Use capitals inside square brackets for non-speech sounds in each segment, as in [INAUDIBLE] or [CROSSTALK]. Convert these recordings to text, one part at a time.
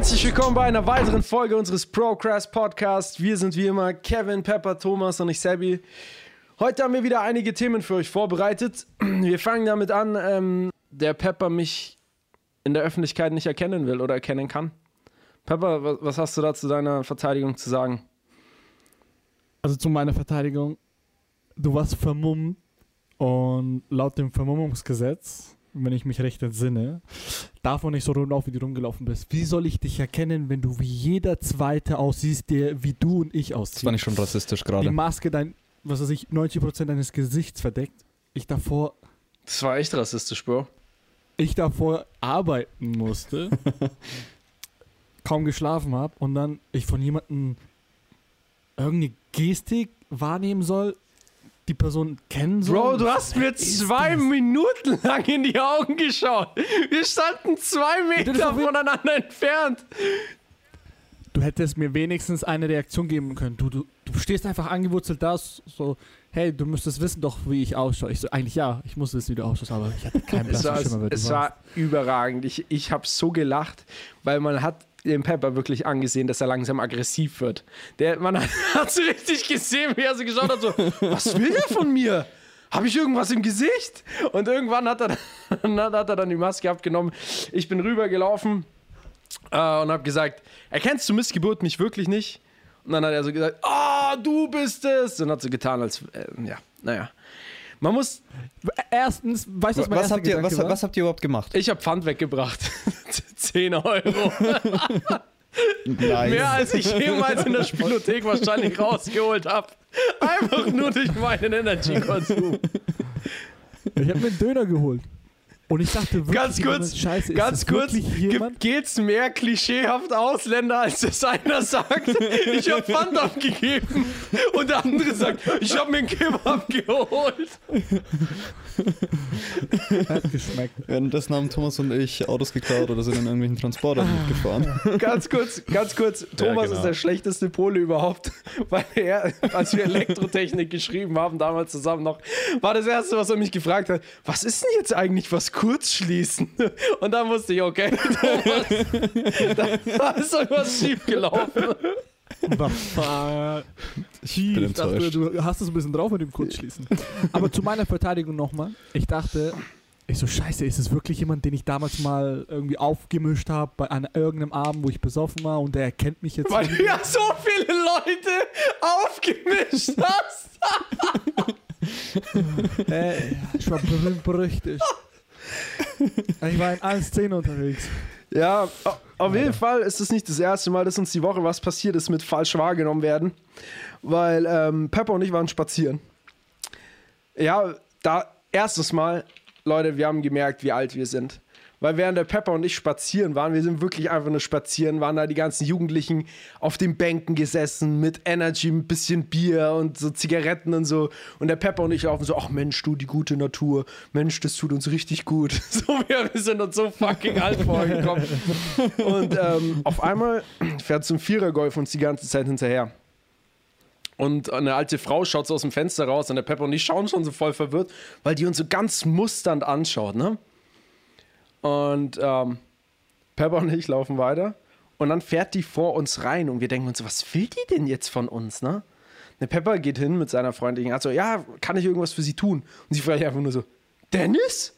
Herzlich willkommen bei einer weiteren Folge unseres Procrast Podcasts. Wir sind wie immer Kevin, Pepper, Thomas und ich, Sebi. Heute haben wir wieder einige Themen für euch vorbereitet. Wir fangen damit an, ähm, der Pepper mich in der Öffentlichkeit nicht erkennen will oder erkennen kann. Pepper, was, hast du da zu deiner Verteidigung zu sagen? Also zu meiner Verteidigung, du warst vermummt und laut dem Vermummungsgesetz, wenn ich mich recht entsinne, darf man nicht so rumlaufen, wie du rumgelaufen bist. Wie soll ich dich erkennen, wenn du wie jeder Zweite aussiehst, der wie du und ich aussehen? Das war nicht schon rassistisch Die gerade. Maske, dein, was weiß ich, 90% deines Gesichts verdeckt. Ich davor, Das war echt rassistisch, Bro. ich davor arbeiten musste, [LAUGHS] kaum geschlafen habe und dann ich von jemandem irgendeine Gestik wahrnehmen soll, die Person kennen soll. Bro, du hast mir zwei das? Minuten lang in die Augen geschaut. Wir standen zwei Meter voneinander entfernt. Du hättest mir wenigstens eine Reaktion geben können. Du, du, du stehst einfach angewurzelt da, so, hey, du müsstest wissen doch, wie ich ausschaue. Ich so, eigentlich ja, ich muss wissen, wie du ausschaust, aber ich hatte keinen Es blassen war, Schimmer, es war überragend. Ich, ich habe so gelacht, weil man hat dem Pepper wirklich angesehen, dass er langsam aggressiv wird. Der, man [LAUGHS] hat, so richtig gesehen, wie er so geschaut hat, so, was will der von mir? Habe ich irgendwas im Gesicht? Und irgendwann hat er, dann, [LAUGHS] hat er dann die Maske abgenommen. Ich bin rübergelaufen äh, und habe gesagt, erkennst du Missgeburt mich wirklich nicht? Und dann hat er so gesagt, ah, du bist es. Und hat so getan, als, äh, ja, naja. Man muss, Erstens, weißt du, was mein Was habt, ihr, was, was habt ihr überhaupt gemacht? ich habe Pfand weggebracht. [LAUGHS] 10 Euro. Nice. Mehr als ich jemals in der Spielothek wahrscheinlich rausgeholt habe. Einfach nur durch meinen Energy-Konsum. Ich habe mir einen Döner geholt. Und ich dachte wirklich, Ganz kurz, Scheiße, Ganz ist das kurz, jemand? gibt, geht's mehr klischeehaft Ausländer, als das einer [LAUGHS] sagt? Ich habe Pfand abgegeben. Und der andere sagt, ich habe mir einen Kebab geholt. Hat geschmeckt. Währenddessen haben Thomas und ich Autos geklaut oder sind in irgendwelchen Transportern mitgefahren. Ganz kurz, ganz kurz. Thomas genau. ist der schlechteste Pole überhaupt, weil er, als wir Elektrotechnik geschrieben haben, damals zusammen noch, war das erste, was er mich gefragt hat, was ist denn jetzt eigentlich was Kurzschließen? [LAUGHS] Und dann wusste ich, okay, [LAUGHS] da ist irgendwas schiefgelaufen. Was? Ich bin dachte, du hast es ein bisschen drauf mit dem Kurzschließen. Aber zu meiner Verteidigung nochmal. Ich dachte, ich so, scheiße, ist es wirklich jemand, den ich damals mal irgendwie aufgemischt habe an irgendeinem Abend, wo ich besoffen war und der erkennt mich jetzt. Weil du ja so viele Leute aufgemischt hast. [LAUGHS] Äh, ich war berühmt berüchtigt. Ich war in allen Szenen unterwegs. Ja, au- auf jeden Fall ist es nicht das erste Mal, dass uns die Woche was passiert ist mit falsch wahrgenommen werden. Weil ähm, Pepper und ich waren spazieren. Ja, da erstes Mal, Leute, wir haben gemerkt, wie alt wir sind. Weil während der Pepper und ich spazieren waren, wir sind wirklich einfach nur spazieren, waren da die ganzen Jugendlichen auf den Bänken gesessen mit Energy, ein bisschen Bier und so Zigaretten und so. Und der Pepper und ich laufen so, ach Mensch, du, die gute Natur. Mensch, das tut uns richtig gut. [LAUGHS] So, wir, wir sind uns so fucking alt vorgekommen. [LAUGHS] Und ähm, auf einmal fährt so ein Vierergolf uns die ganze Zeit hinterher. Und eine alte Frau schaut so aus dem Fenster raus und der Pepper und ich schauen schon so voll verwirrt, weil die uns so ganz musternd anschaut, ne? Und ähm, Pepper und ich laufen weiter und dann fährt die vor uns rein und wir denken uns so, was will die denn jetzt von uns, ne? Der Pepper geht hin mit seiner Freundin, also ja, kann ich irgendwas für sie tun? Und sie fragt einfach nur so, Dennis?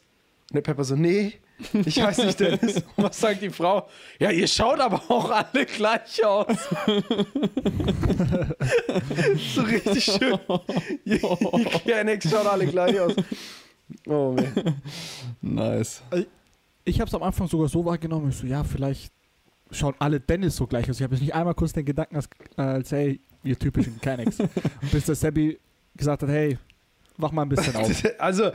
Und der Pepper so, nee, ich heiße nicht Dennis. Und [LAUGHS] was sagt die Frau? Ja, ihr schaut aber auch alle gleich aus. [LAUGHS] so richtig schön. [LAUGHS] Ihr Kennex schaut alle gleich aus. Oh, man. Nice. Ich habe es am Anfang sogar so wahrgenommen, ich so, ja, vielleicht schauen alle Dennis so gleich aus. Ich habe jetzt nicht einmal kurz den Gedanken, als, als hey, ihr typischen Kennex. [LAUGHS] Bis der Sebi gesagt hat, hey, wach mal ein bisschen auf. [LAUGHS] Also,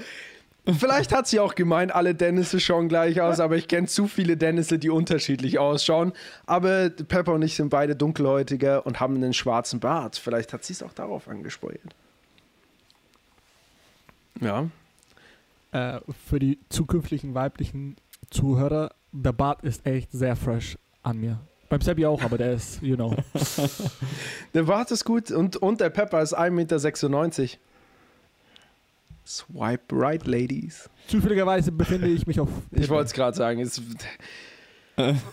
vielleicht hat sie auch gemeint, alle Dennisse schauen gleich aus, aber ich kenne zu viele Dennisse, die unterschiedlich ausschauen. Aber Pepper und ich sind beide dunkelhäutiger und haben einen schwarzen Bart. Vielleicht hat sie es auch darauf angesprochen. Ja. Äh, für die zukünftigen weiblichen Zuhörer, der Bart ist echt sehr fresh an mir. Beim Sebi auch, aber der ist, you know. [LAUGHS] Der Bart ist gut und, und der Pepper ist 1,96 Meter. Swipe right, Ladies. Zufälligerweise befinde ich mich auf. Ich wollte es gerade sagen. Es,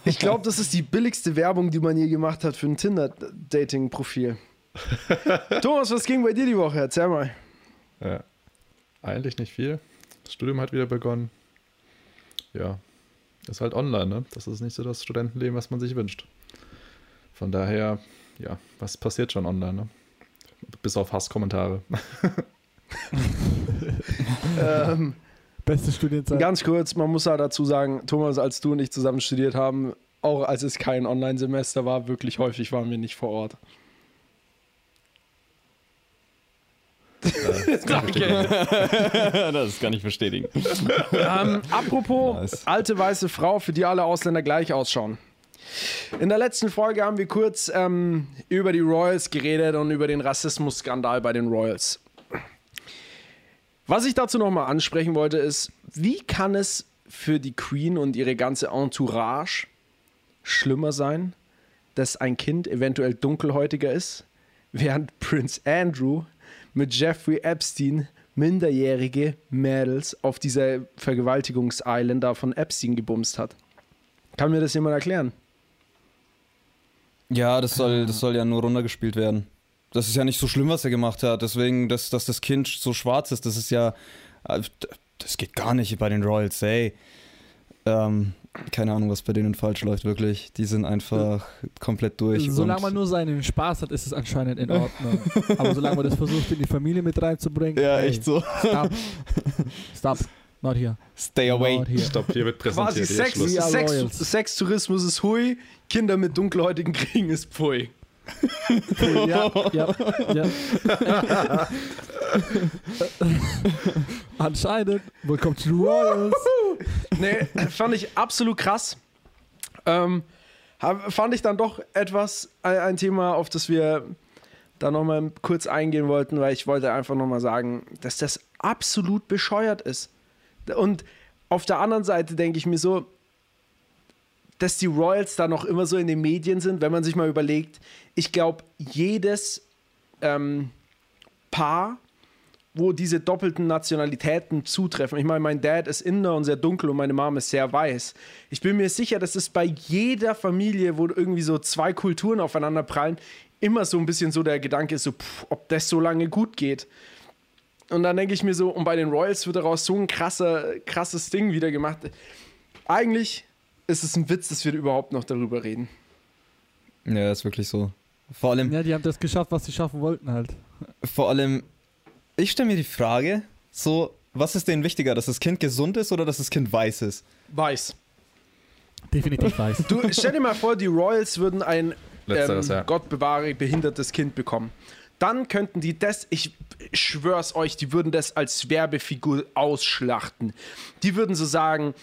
Ich glaube, das ist die billigste Werbung, die man je gemacht hat für ein Tinder-Dating-Profil. [LAUGHS] Thomas, was ging bei dir die Woche? Erzähl mal. Ja. Eigentlich nicht viel. Das Studium hat wieder begonnen. Ja, ist halt online, ne? Das ist nicht so das Studentenleben, was man sich wünscht. Von daher, ja, was passiert schon online, ne? Bis auf Hasskommentare. [LAUGHS] ähm, Beste Studienzeit. ganz kurz, man muss ja dazu sagen, Thomas, als du und ich zusammen studiert haben, auch als es kein Online-Semester war, wirklich häufig waren wir nicht vor Ort. Danke. [LAUGHS] das kann ich bestätigen. Ähm, apropos Nice. alte weiße Frau, für die alle Ausländer gleich ausschauen. In der letzten Folge haben wir kurz ähm, über die Royals geredet und über den Rassismusskandal bei den Royals. Was ich dazu nochmal ansprechen wollte, ist, wie kann es für die Queen und ihre ganze Entourage schlimmer sein, dass ein Kind eventuell dunkelhäutiger ist, während Prince Andrew mit Jeffrey Epstein minderjährige Mädels auf dieser Vergewaltigungs-Island da von Epstein gebumst hat. Kann mir das jemand erklären? Ja, das soll, das soll ja nur runtergespielt werden. Das ist ja nicht so schlimm, was er gemacht hat. Deswegen, dass, dass das Kind so schwarz ist, das ist ja. äh, Das geht gar nicht bei den Royals, ey. Ähm, keine Ahnung, was bei denen falsch läuft, wirklich. Die sind einfach komplett durch. Solange man nur seinen Spaß hat, ist es anscheinend in Ordnung. [LAUGHS] Aber solange man das versucht, in die Familie mit reinzubringen. Ja, ey, echt so. Stop. Stop. Not here. Stay away. Not here. Stopp, hier wird Quasi präsentiert. Sex. We are Sex, Royals. Sextourismus ist hui, Kinder mit dunkelhäutigen Kriegen ist pfui. Ja, ja, ja. Anscheinend. Willkommen zu Royals. Nee, fand ich absolut krass. Ähm, fand ich dann doch etwas ein, ein Thema, auf das wir da nochmal kurz eingehen wollten, weil ich wollte einfach nochmal sagen, dass das absolut bescheuert ist. Und auf der anderen Seite denke ich mir so, dass die Royals da noch immer so in den Medien sind, wenn man sich mal überlegt, ich glaube, jedes ähm, Paar, wo diese doppelten Nationalitäten zutreffen. Ich meine, mein Dad ist Inder und sehr dunkel und meine Mom ist sehr weiß. Ich bin mir sicher, dass es bei jeder Familie, wo irgendwie so zwei Kulturen aufeinander prallen, immer so ein bisschen so der Gedanke ist, so, pff, ob das so lange gut geht. Und dann denke ich mir so, und bei den Royals wird daraus so ein krasser, krasses Ding wieder gemacht. Eigentlich ist es ein Witz, dass wir überhaupt noch darüber reden. Ja, ist wirklich so. Vor allem, Ja, die haben das geschafft, was sie schaffen wollten halt. vor allem, ich stelle mir die Frage, so, was ist denen wichtiger, dass das Kind gesund ist oder dass das Kind weiß ist? Weiß. Definitiv weiß. Du stell dir mal vor, die Royals würden ein ähm, ja. Gott bewahre behindertes Kind bekommen. Dann könnten die das, ich schwör's euch, die würden das als Werbefigur ausschlachten. Die würden so sagen,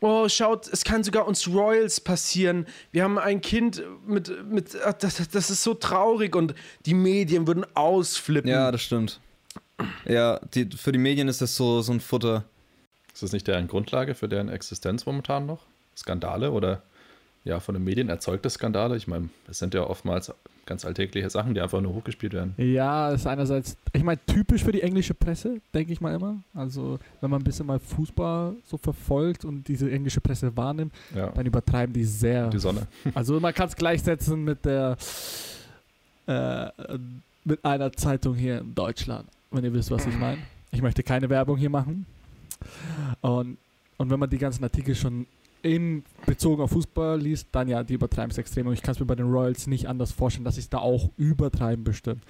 oh, schaut, es kann sogar uns Royals passieren. Wir haben ein Kind mit, mit das, das ist so traurig und die Medien würden ausflippen. Ja, das stimmt. Ja, die, für die Medien ist das so, so ein Futter. Ist das nicht deren Grundlage für deren Existenz momentan noch? Skandale oder ja, von den Medien erzeugte Skandale? Ich meine, es sind ja oftmals ganz alltägliche Sachen, die einfach nur hochgespielt werden. Ja, ist einerseits, ich meine, typisch für die englische Presse, denke ich mal immer. Also, wenn man ein bisschen mal Fußball so verfolgt und diese englische Presse wahrnimmt, Ja, dann übertreiben die sehr. die Sonne. [LAUGHS] Also, man kann es gleichsetzen mit der, äh, mit einer Zeitung hier in Deutschland, wenn ihr wisst, was ich meine. Ich möchte keine Werbung hier machen. Und, und wenn man die ganzen Artikel schon in bezogen auf Fußball liest, dann ja, die übertreiben es extrem. Und ich kann es mir bei den Royals nicht anders vorstellen, dass sie es da auch übertreiben bestimmt.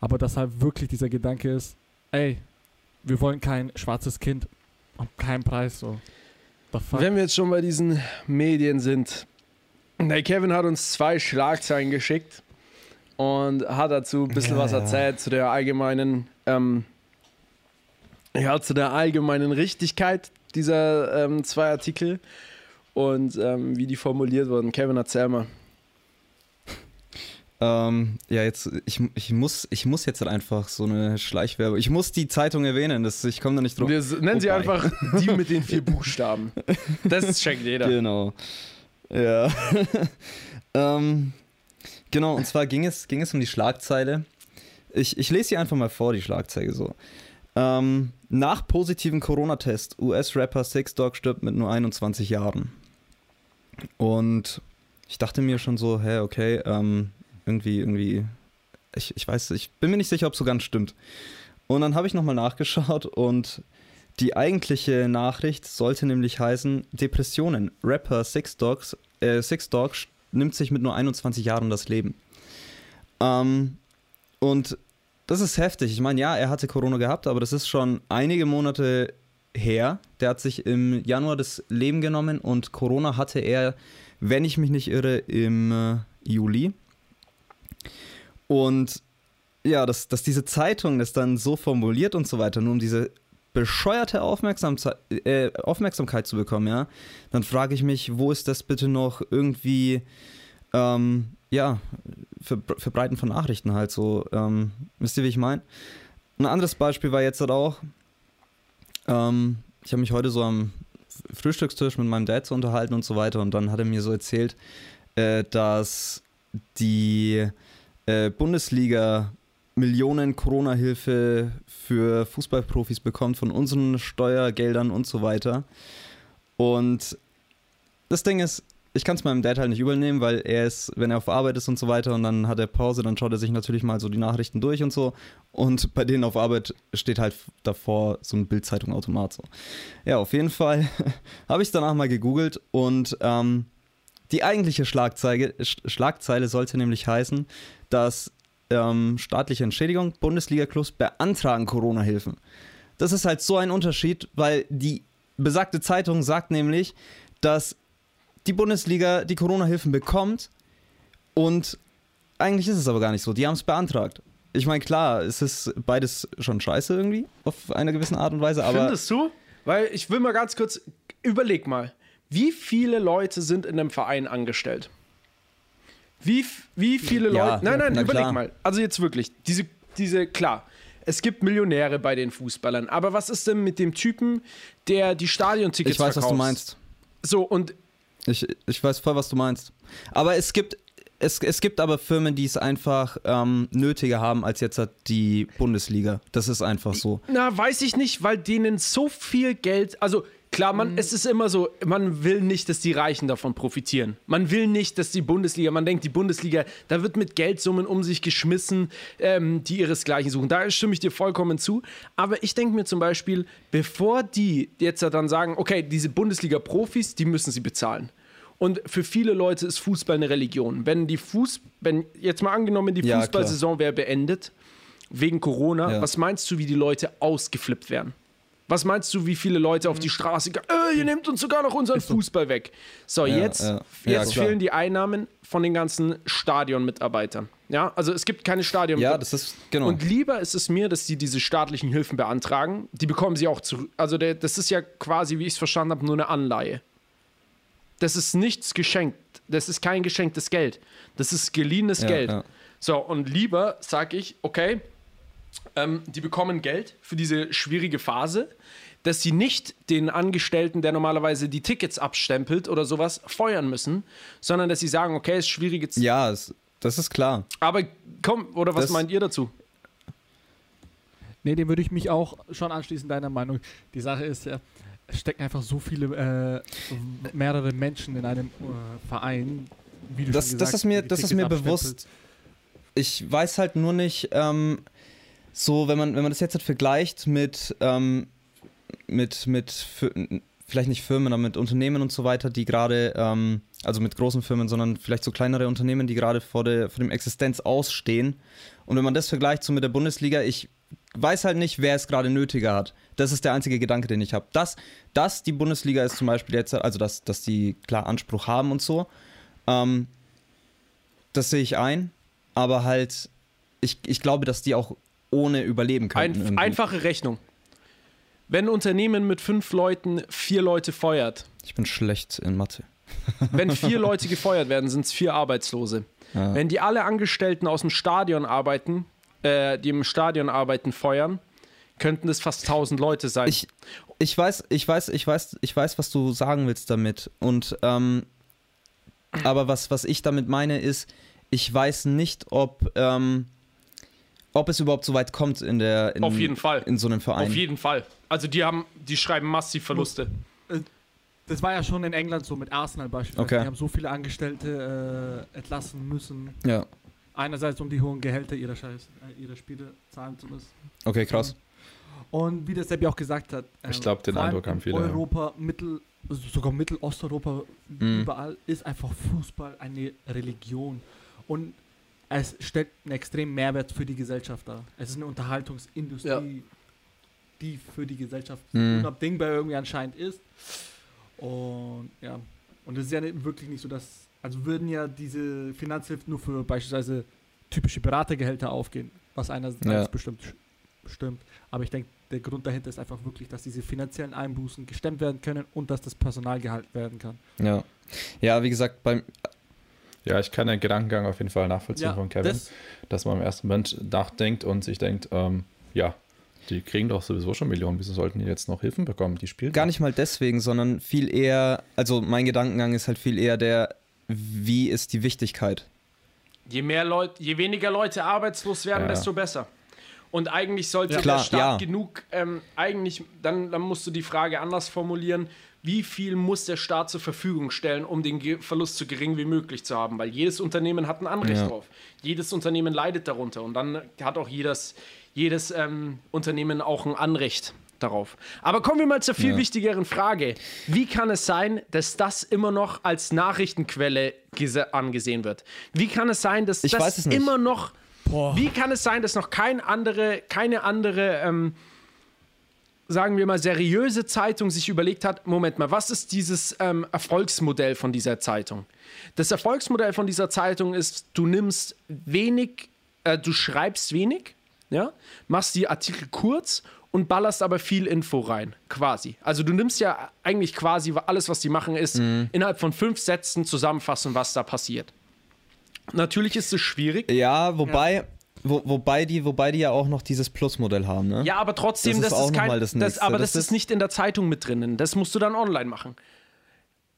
Aber dass halt wirklich dieser Gedanke ist, ey, wir wollen kein schwarzes Kind um keinen Preis so. Wenn wir jetzt schon bei diesen Medien sind, der Kevin hat uns zwei Schlagzeilen geschickt und hat dazu ein bisschen Ja, was ja. erzählt zu der allgemeinen, ähm, ja, zu der allgemeinen Richtigkeit dieser ähm, zwei Artikel und ähm, wie die formuliert wurden. Kevin, erzähl mal. Ähm, ja, jetzt, ich, ich, muss, ich muss jetzt halt einfach so eine Schleichwerbung. Ich muss die Zeitung erwähnen, das, ich komme da nicht drauf. Wir nennen sie Wobei. einfach die mit den vier [LAUGHS] Buchstaben. Das checkt jeder. Genau. Ja. [LAUGHS] ähm, genau, und zwar ging es, ging es um die Schlagzeile. Ich, ich lese sie einfach mal vor, die Schlagzeile so. Ähm, nach positiven Corona-Test, US-Rapper Six Dog stirbt mit nur 21 Jahren. Und ich dachte mir schon so, hä, okay, ähm, irgendwie, irgendwie, ich, ich weiß, ich bin mir nicht sicher, ob es so ganz stimmt. Und dann habe ich nochmal nachgeschaut [LAUGHS] und die eigentliche Nachricht sollte nämlich heißen: Depressionen. Rapper Six Dogs, äh, Six Dogs nimmt sich mit nur 21 Jahren das Leben. Ähm, und das ist heftig. Ich meine, ja, er hatte Corona gehabt, aber das ist schon einige Monate her. Der hat sich im Januar das Leben genommen und Corona hatte er, wenn ich mich nicht irre, im äh, Juli. Und ja, dass, dass diese Zeitung das dann so formuliert und so weiter, nur um diese bescheuerte Aufmerksam äh, Aufmerksamkeit zu bekommen, ja, dann frage ich mich, wo ist das bitte noch irgendwie, ähm, ja, für Verbreiten von Nachrichten halt so. Ähm, wisst ihr, wie ich meine? Ein anderes Beispiel war jetzt halt auch, ähm, ich habe mich heute so am Frühstückstisch mit meinem Dad so unterhalten und so weiter und dann hat er mir so erzählt, äh, dass die äh, Bundesliga Millionen Corona-Hilfe für Fußballprofis bekommt von unseren Steuergeldern und so weiter. Und das Ding ist, ich kann es meinem Dad halt nicht übernehmen, weil er ist, wenn er auf Arbeit ist und so weiter und dann hat er Pause, dann schaut er sich natürlich mal so die Nachrichten durch und so. Und bei denen auf Arbeit steht halt davor so ein Bildzeitung-Automat so. Ja, auf jeden Fall [LAUGHS] habe ich es danach mal gegoogelt und ähm, die eigentliche Schlagzeile, Schlagzeile sollte nämlich heißen, dass ähm, staatliche Entschädigung, Bundesliga-Clubs beantragen Corona-Hilfen. Das ist halt so ein Unterschied, weil die besagte Zeitung sagt nämlich, dass die Bundesliga die Corona-Hilfen bekommt und eigentlich ist es aber gar nicht so. Die haben es beantragt. Ich meine, klar, es ist beides schon scheiße irgendwie, auf eine gewisse Art und Weise, aber. Findest du? Weil ich will mal ganz kurz, überleg mal, wie viele Leute sind in einem Verein angestellt? Wie, wie viele Ja, Leute. Nein, nein, überleg klar. mal. Also jetzt wirklich, diese, diese, klar. Es gibt Millionäre bei den Fußballern, aber was ist denn mit dem Typen, der die Stadiontickets Ich weiß, was verkauft? du meinst. So, und Ich, ich weiß voll, was du meinst. Aber es gibt, es, es gibt aber Firmen, die es einfach ähm, nötiger haben als jetzt die Bundesliga. Das ist einfach so. Na, weiß ich nicht, weil denen so viel Geld, also klar, man, Mhm. es ist immer so, man will nicht, dass die Reichen davon profitieren. Man will nicht, dass die Bundesliga, man denkt, die Bundesliga, da wird mit Geldsummen um sich geschmissen, ähm, die ihresgleichen suchen. Da stimme ich dir vollkommen zu. Aber ich denke mir zum Beispiel, bevor die jetzt dann sagen, okay, diese Bundesliga-Profis, die müssen sie bezahlen. Und für viele Leute ist Fußball eine Religion. Wenn die Fuß, wenn jetzt mal angenommen, die. Fußballsaison wäre beendet, wegen Corona, Ja. was meinst du, wie die Leute ausgeflippt werden? Was meinst du, wie viele Leute auf die Straße gehen? Äh, ihr nehmt uns sogar noch unseren Fußball weg. So, Ja, jetzt, ja. Ja, jetzt klar. fehlen die Einnahmen von den ganzen Stadionmitarbeitern. Ja, also es gibt keine Stadion. Ja, das ist, genau. Und lieber ist es mir, dass die diese staatlichen Hilfen beantragen. Die bekommen sie auch zurück. Also der, das ist ja quasi, wie ich es verstanden habe, nur eine Anleihe. Das ist nichts geschenkt. Das ist kein geschenktes Geld. Das ist geliehenes Ja, Geld. ja. So, und lieber sage ich, okay, ähm, die bekommen Geld für diese schwierige Phase, dass sie nicht den Angestellten, der normalerweise die Tickets abstempelt oder sowas, feuern müssen, sondern dass sie sagen, okay, es ist schwierige Zeit. ja, es, das ist klar. Aber komm, oder was Das- meint ihr dazu? Nee, dem würde ich mich auch schon anschließen, deiner Meinung. Die Sache ist ja, es stecken einfach so viele, äh, mehrere Menschen in einem äh, Verein. Wie du Das, schon das gesagt ist mir, das ist mir bewusst. Ich weiß halt nur nicht, ähm, so, wenn man, wenn man das jetzt halt vergleicht mit, ähm, mit, mit, vielleicht nicht Firmen, aber mit Unternehmen und so weiter, die gerade, ähm, also mit großen Firmen, sondern vielleicht so kleinere Unternehmen, die gerade vor, vor dem Existenz ausstehen. Und wenn man das vergleicht so mit der Bundesliga, ich weiß halt nicht, wer es gerade nötiger hat. Das ist der einzige Gedanke, den ich habe. Dass, dass die Bundesliga ist zum Beispiel jetzt, also dass, dass die klar Anspruch haben und so, ähm, das sehe ich ein, aber halt, ich, ich glaube, dass die auch ohne überleben könnten. Ein, einfache Rechnung. Wenn ein Unternehmen mit fünf Leuten vier Leute feuert, Ich bin schlecht in Mathe. [LAUGHS] wenn vier [LAUGHS] Leute gefeuert werden, sind es vier Arbeitslose. Ja. Wenn die alle Angestellten aus dem Stadion arbeiten, äh, die im Stadion arbeiten, feuern, könnten es fast 1000 Leute sein. Ich, ich weiß, ich weiß, ich weiß, ich weiß, was du sagen willst damit. Und ähm, aber was, was ich damit meine, ist, ich weiß nicht, ob, ähm, ob es überhaupt so weit kommt in der in, Auf jeden Fall. in so einem Verein. Auf jeden Fall. Also die haben, die schreiben massiv Verluste. Das war ja schon in England so mit Arsenal beispielsweise. Okay. Die haben so viele Angestellte äh, entlassen müssen. Ja. Einerseits, um die hohen Gehälter ihrer, Scheiß, äh, ihrer Spieler zahlen zu müssen. Okay, krass. Und wie der Sepp ja auch gesagt hat, ähm, Ich glaub, den Eindruck haben in viele, ja. Europa, Mittel, also sogar Mittelosteuropa, Mhm. überall ist einfach Fußball eine Religion. Und es stellt einen extremen Mehrwert für die Gesellschaft dar. Es ist eine Unterhaltungsindustrie, Ja. die für die Gesellschaft Mhm. unabdingbar irgendwie anscheinend ist. Und ja, und es ist ja nicht- wirklich nicht so, dass, also würden ja diese Finanzhilfen nur für beispielsweise typische Beratergehälter aufgehen, was einerseits Ja. bestimmt stimmt. Aber ich denke, der Grund dahinter ist einfach wirklich, dass diese finanziellen Einbußen gestemmt werden können und dass das Personal gehalten werden kann. Ja. Ja, wie gesagt, beim. Ja, ich kann den Gedankengang auf jeden Fall nachvollziehen von Kevin, das, dass man im ersten Moment nachdenkt und sich denkt, ähm, ja, die kriegen doch sowieso schon Millionen, wieso sollten die jetzt noch Hilfen bekommen? Die spielen Gar nicht mal deswegen, sondern viel eher. Also, mein Gedankengang ist halt viel eher der, wie ist die Wichtigkeit? Je mehr Leute, je weniger Leute arbeitslos werden, Ja. desto besser. Und eigentlich sollte Ja. Klar, der Staat ja. genug, ähm, eigentlich, dann, dann musst du die Frage anders formulieren, wie viel muss der Staat zur Verfügung stellen, um den Verlust so gering wie möglich zu haben? Weil jedes Unternehmen hat ein Anrecht Ja. drauf. Jedes Unternehmen leidet darunter. Und dann hat auch jedes, jedes ähm, Unternehmen auch ein Anrecht darauf. Aber kommen wir mal zur viel Ja. wichtigeren Frage. Wie kann es sein, dass das immer noch als Nachrichtenquelle gese- angesehen wird? Wie kann es sein, dass Ich das weiß es nicht. immer noch boah, wie kann es sein, dass noch kein andere, keine andere, ähm, sagen wir mal, seriöse Zeitung sich überlegt hat, Moment mal, was ist dieses ähm, Erfolgsmodell von dieser Zeitung? Das Erfolgsmodell von dieser Zeitung ist, du nimmst wenig, äh, du schreibst wenig, ja, machst die Artikel kurz und ballerst aber viel Info rein, quasi. Also du nimmst ja eigentlich quasi alles, was die machen, ist innerhalb von fünf Sätzen zusammenfassen, was da passiert. Natürlich ist es schwierig. Ja, wobei. Wo, wobei, die, wobei die ja auch noch dieses Plus-Modell haben, ne? Ja, aber trotzdem, Das das ist kein, mal das das, aber Das ist- nicht in der Zeitung mit drinnen. Das musst du dann online machen.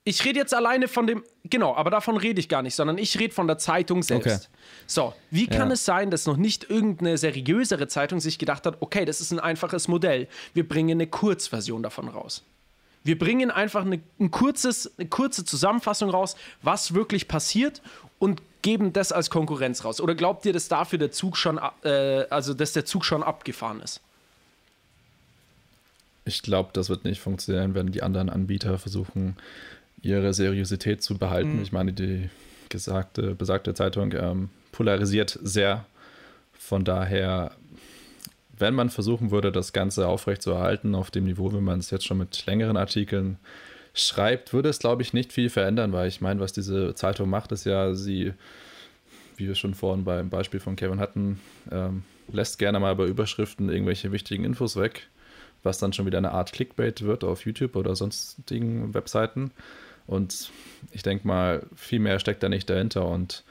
Ich rede jetzt alleine von dem, genau, aber davon rede ich gar nicht, sondern ich rede von der Zeitung selbst. Okay. So, wie kann Ja. es sein, dass noch nicht irgendeine seriösere Zeitung sich gedacht hat, okay, das ist ein einfaches Modell, wir bringen eine Kurzversion davon raus. Wir bringen einfach eine, ein kurzes, eine kurze Zusammenfassung raus, was wirklich passiert und geben das als Konkurrenz raus. Oder glaubt ihr, dass dafür der Zug schon, äh, also dass der Zug schon abgefahren ist? Ich glaube, das wird nicht funktionieren, wenn die anderen Anbieter versuchen, ihre Seriosität zu behalten. Ich meine, die gesagte, besagte Zeitung ähm, polarisiert sehr. Von daher, wenn man versuchen würde, das Ganze aufrechtzuerhalten auf dem Niveau, wie man es jetzt schon mit längeren Artikeln schreibt, würde es, glaube ich, nicht viel verändern, weil ich meine, was diese Zeitung macht, ist ja, sie, wie wir schon vorhin beim Beispiel von Kevin hatten, ähm, lässt gerne mal bei Überschriften irgendwelche wichtigen Infos weg was dann schon wieder eine Art Clickbait wird auf YouTube oder sonstigen Webseiten. Und ich denke mal, viel mehr steckt da nicht dahinter und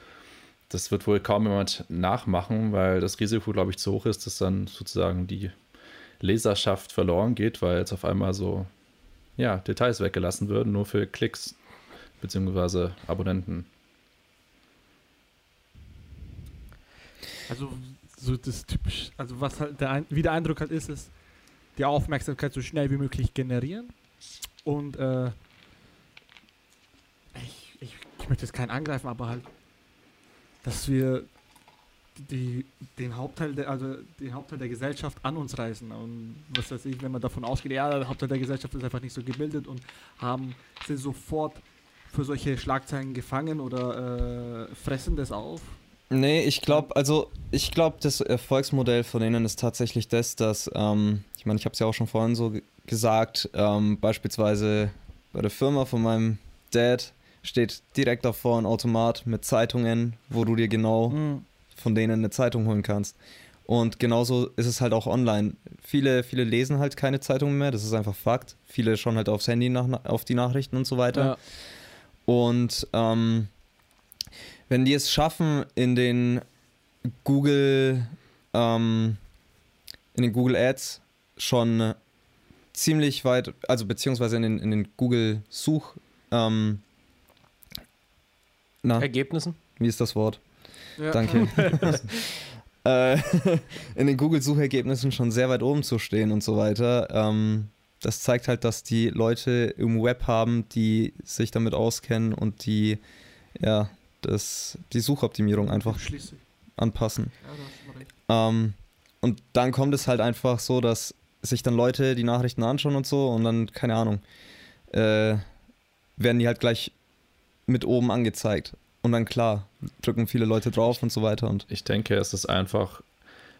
das wird wohl kaum jemand nachmachen, weil das Risiko, glaube ich, zu hoch ist, dass dann sozusagen die Leserschaft verloren geht, weil jetzt auf einmal so ja, Details weggelassen würden, nur für Klicks bzw. Abonnenten. also so das typisch, also was halt der wie der Eindruck halt ist, ist die Aufmerksamkeit so schnell wie möglich generieren und äh, ich, ich, ich möchte jetzt keinen angreifen, aber halt, dass wir die, den Hauptteil der, also den Hauptteil der Gesellschaft an uns reißen. Und was weiß ich, wenn man davon ausgeht, ja, der Hauptteil der Gesellschaft ist einfach nicht so gebildet und haben, sind sofort für solche Schlagzeilen gefangen oder äh, fressen das auf. Nee, ich glaube, also ich glaube, das Erfolgsmodell von denen ist tatsächlich das, dass, ähm, ich meine, ich habe es ja auch schon vorhin so ge- gesagt, ähm, beispielsweise bei der Firma von meinem Dad steht direkt davor ein Automat mit Zeitungen, wo du dir genau von denen eine Zeitung holen kannst. Und genauso ist es halt auch online. Viele, viele lesen halt keine Zeitungen mehr, das ist einfach Fakt. Viele schauen halt aufs Handy nach, auf die Nachrichten und so weiter. Und ähm, wenn die es schaffen, in den Google, ähm, in den Google Ads schon ziemlich weit, also beziehungsweise in den, in den Google Such, ähm, na, Ergebnissen? wie ist das Wort? Ja. Danke. [LAUGHS] äh, [LAUGHS] in den Google-Suchergebnissen schon sehr weit oben zu stehen und so weiter, ähm, das zeigt halt, dass die Leute im Web haben, die sich damit auskennen und die ja das, die Suchoptimierung einfach anpassen. Ja. Ähm, und dann kommt es halt einfach so, dass sich dann Leute die Nachrichten anschauen und so und dann, keine Ahnung, äh, werden die halt gleich mit oben angezeigt. Und dann klar, drücken viele Leute drauf und so weiter und Ich denke, es ist einfach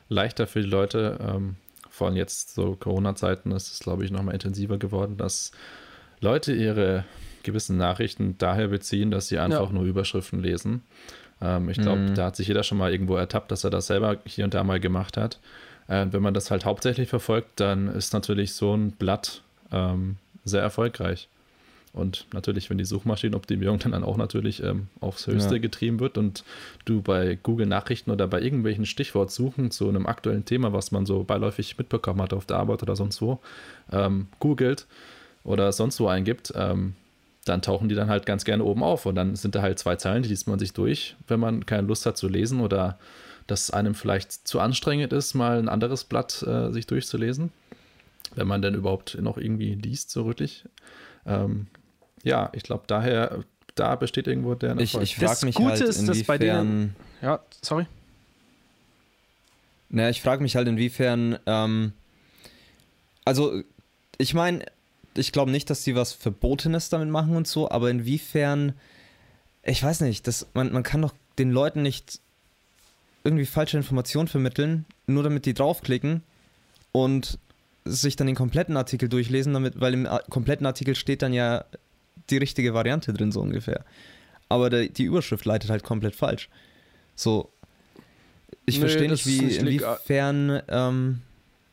leichter für die Leute, ähm, vor allem jetzt so Corona-Zeiten ist es, glaube ich, nochmal intensiver geworden, dass Leute ihre gewissen Nachrichten daher beziehen, dass sie einfach Ja. nur Überschriften lesen. Ähm, ich glaube, Mhm. da hat sich jeder schon mal irgendwo ertappt, dass er das selber hier und da mal gemacht hat. Äh, wenn man das halt hauptsächlich verfolgt, dann ist natürlich so ein Blatt ähm, sehr erfolgreich. Und natürlich, wenn die Suchmaschinenoptimierung dann auch natürlich ähm, aufs Höchste Ja. getrieben wird und du bei Google Nachrichten oder bei irgendwelchen Stichwortsuchen zu einem aktuellen Thema, was man so beiläufig mitbekommen hat auf der Arbeit oder sonst wo, ähm, googelt oder sonst wo eingibt, ähm, dann tauchen die dann halt ganz gerne oben auf und dann sind da halt zwei Zeilen, die liest man sich durch, wenn man keine Lust hat zu lesen oder dass einem vielleicht zu anstrengend ist, mal ein anderes Blatt äh, sich durchzulesen, wenn man denn überhaupt noch irgendwie liest, so wirklich. Ähm, ja, ich glaube, daher, da besteht irgendwo der ich, Erfolg. ich Das frage mich Gute halt, ist, dass bei denen- inwiefern Ja, sorry. Naja, ich frage mich halt, inwiefern, ähm, also ich meine, ich glaube nicht, dass die was Verbotenes damit machen und so, aber inwiefern, ich weiß nicht, das, man, man kann doch den Leuten nicht irgendwie falsche Informationen vermitteln, nur damit die draufklicken und sich dann den kompletten Artikel durchlesen, damit, weil im A- kompletten Artikel steht dann ja die richtige Variante drin, so ungefähr. Aber der, die Überschrift leitet halt komplett falsch. So, ich Nee, verstehe nicht, wie, inwiefern, ähm,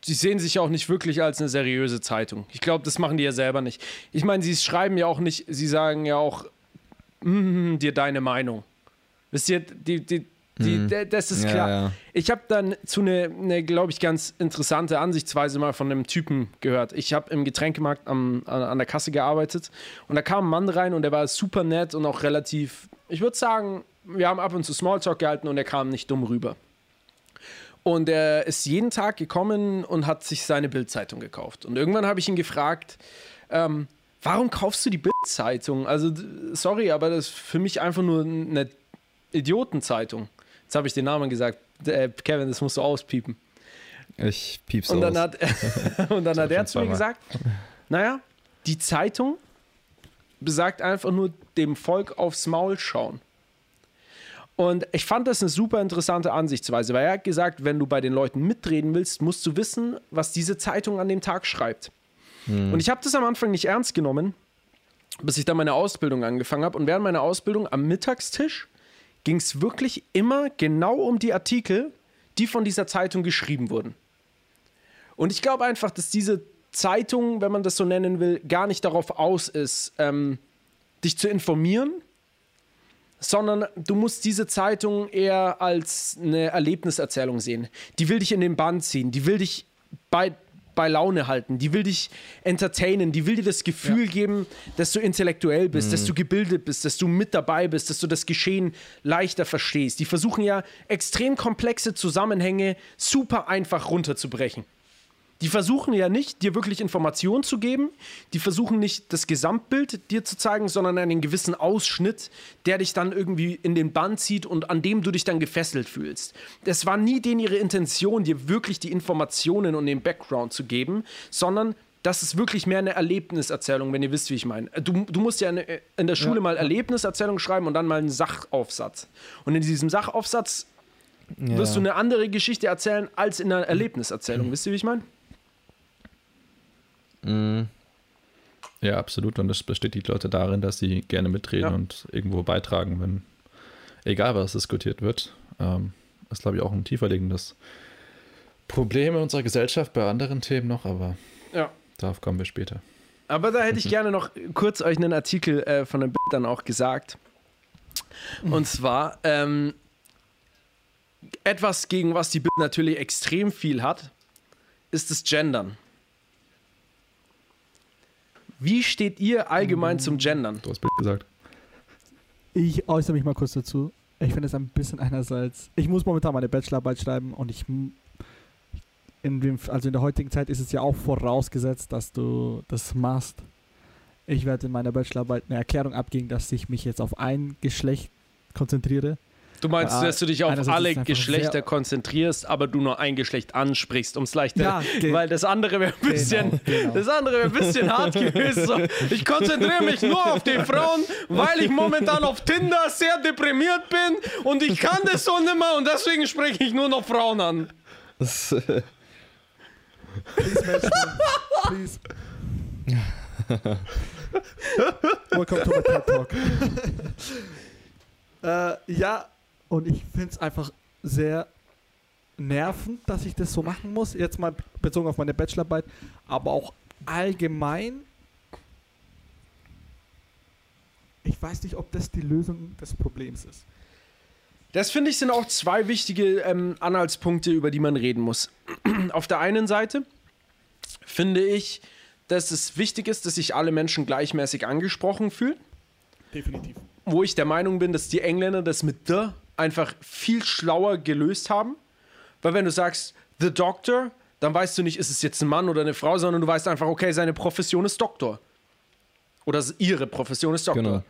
Sie sehen sich ja auch nicht wirklich als eine seriöse Zeitung. Ich glaube, das machen die ja selber nicht. Ich meine, sie schreiben ja auch nicht, sie sagen ja auch mm, dir deine Meinung. Wisst ihr, die, die, die, Mhm. das ist ja, klar. ja. Ich habe dann zu eine, eine glaube ich, ganz interessante Ansichtsweise mal von einem Typen gehört. Ich habe im Getränkemarkt am, an, an der Kasse gearbeitet und da kam ein Mann rein und der war super nett und auch relativ, ich würde sagen, wir haben ab und zu Smalltalk gehalten und er kam nicht dumm rüber. Und er ist jeden Tag gekommen und hat sich seine Bildzeitung gekauft. Und irgendwann habe ich ihn gefragt, ähm, warum kaufst du die Bildzeitung? Also, sorry, aber das ist für mich einfach nur eine Idiotenzeitung. Jetzt habe ich den Namen gesagt. Äh, Kevin, das musst du auspiepen. Ich piep's Und dann aus. hat, [LAUGHS] [LAUGHS] und dann hat er zu mir gesagt, naja, die Zeitung besagt einfach nur dem Volk aufs Maul schauen. Und ich fand das eine super interessante Ansichtsweise, weil er hat gesagt, wenn du bei den Leuten mitreden willst, musst du wissen, was diese Zeitung an dem Tag schreibt. Und ich habe das am Anfang nicht ernst genommen, bis ich dann meine Ausbildung angefangen habe. Und während meiner Ausbildung am Mittagstisch ging es wirklich immer genau um die Artikel, die von dieser Zeitung geschrieben wurden. Und ich glaube einfach, dass diese Zeitung, wenn man das so nennen will, gar nicht darauf aus ist, ähm, dich zu informieren, sondern du musst diese Zeitung eher als eine Erlebniserzählung sehen. Die will dich in den Bann ziehen, die will dich bei, bei Laune halten, die will dich entertainen, die will dir das Gefühl geben, dass du intellektuell bist, dass du gebildet bist, dass du mit dabei bist, dass du das Geschehen leichter verstehst. Die versuchen ja extrem komplexe Zusammenhänge super einfach runterzubrechen. Die versuchen ja nicht, dir wirklich Informationen zu geben. Die versuchen nicht, das Gesamtbild dir zu zeigen, sondern einen gewissen Ausschnitt, der dich dann irgendwie in den Bann zieht und an dem du dich dann gefesselt fühlst. Es war nie denen ihre Intention, dir wirklich die Informationen und den Background zu geben, sondern das ist wirklich mehr eine Erlebniserzählung, wenn ihr wisst, wie ich meine. Du, du musst ja in der Schule mal Erlebniserzählung schreiben und dann mal einen Sachaufsatz. Und in diesem Sachaufsatz wirst du eine andere Geschichte erzählen als in einer Erlebniserzählung. Wisst ihr, wie ich meine? Mhm. Ja, absolut. Und das bestätigt die Leute darin, dass sie gerne mitreden Ja. und irgendwo beitragen, wenn, egal was diskutiert wird. Ähm, das ist, glaube ich, auch ein tiefer liegendes Problem in unserer Gesellschaft bei anderen Themen noch, aber Ja. darauf kommen wir später. Aber da hätte ich [LAUGHS] gerne noch kurz euch einen Artikel äh, von Bild dann auch gesagt. Und zwar ähm, etwas, gegen was die Bild natürlich extrem viel hat, ist das Gendern. Wie steht ihr allgemein zum Gendern? Du hast Bild gesagt. Ich äußere mich mal kurz dazu. Ich finde es ein bisschen einerseits. Ich muss momentan meine Bachelorarbeit schreiben und ich. in dem, also in der heutigen Zeit ist es ja auch vorausgesetzt, dass du das machst. Ich werde in meiner Bachelorarbeit eine Erklärung abgeben, dass ich mich jetzt auf ein Geschlecht konzentriere. Du meinst, dass du dich auf einerseits alle Geschlechter konzentrierst, aber du nur ein Geschlecht ansprichst, um es leichter. Ja, weil das andere wäre ein bisschen. Genau, genau. Das andere wäre ein bisschen hart [LAUGHS] gewesen. So, Ich konzentriere mich nur auf die Frauen, weil ich momentan auf Tinder sehr deprimiert bin und ich kann das so nicht mehr und deswegen spreche ich nur noch Frauen an. Äh, Please, Menschen, please. [LAUGHS] Welcome to my TED Talk. äh, ja, und ich finde es einfach sehr nervend, dass ich das so machen muss. Jetzt mal bezogen auf meine Bachelorarbeit, aber auch allgemein. Ich weiß nicht, ob das die Lösung des Problems ist. Das finde ich sind auch zwei wichtige ähm, Anhaltspunkte, über die man reden muss. [CLEARS THROAT] Auf der einen Seite finde ich, dass es wichtig ist, dass sich alle Menschen gleichmäßig angesprochen fühlen. Definitiv. Wo ich der Meinung bin, dass die Engländer das mit The einfach viel schlauer gelöst haben. Weil wenn du sagst, The Doctor, dann weißt du nicht, ist es jetzt ein Mann oder eine Frau, sondern du weißt einfach, okay, seine Profession ist Doktor. Oder ihre Profession ist Doktor. Genau.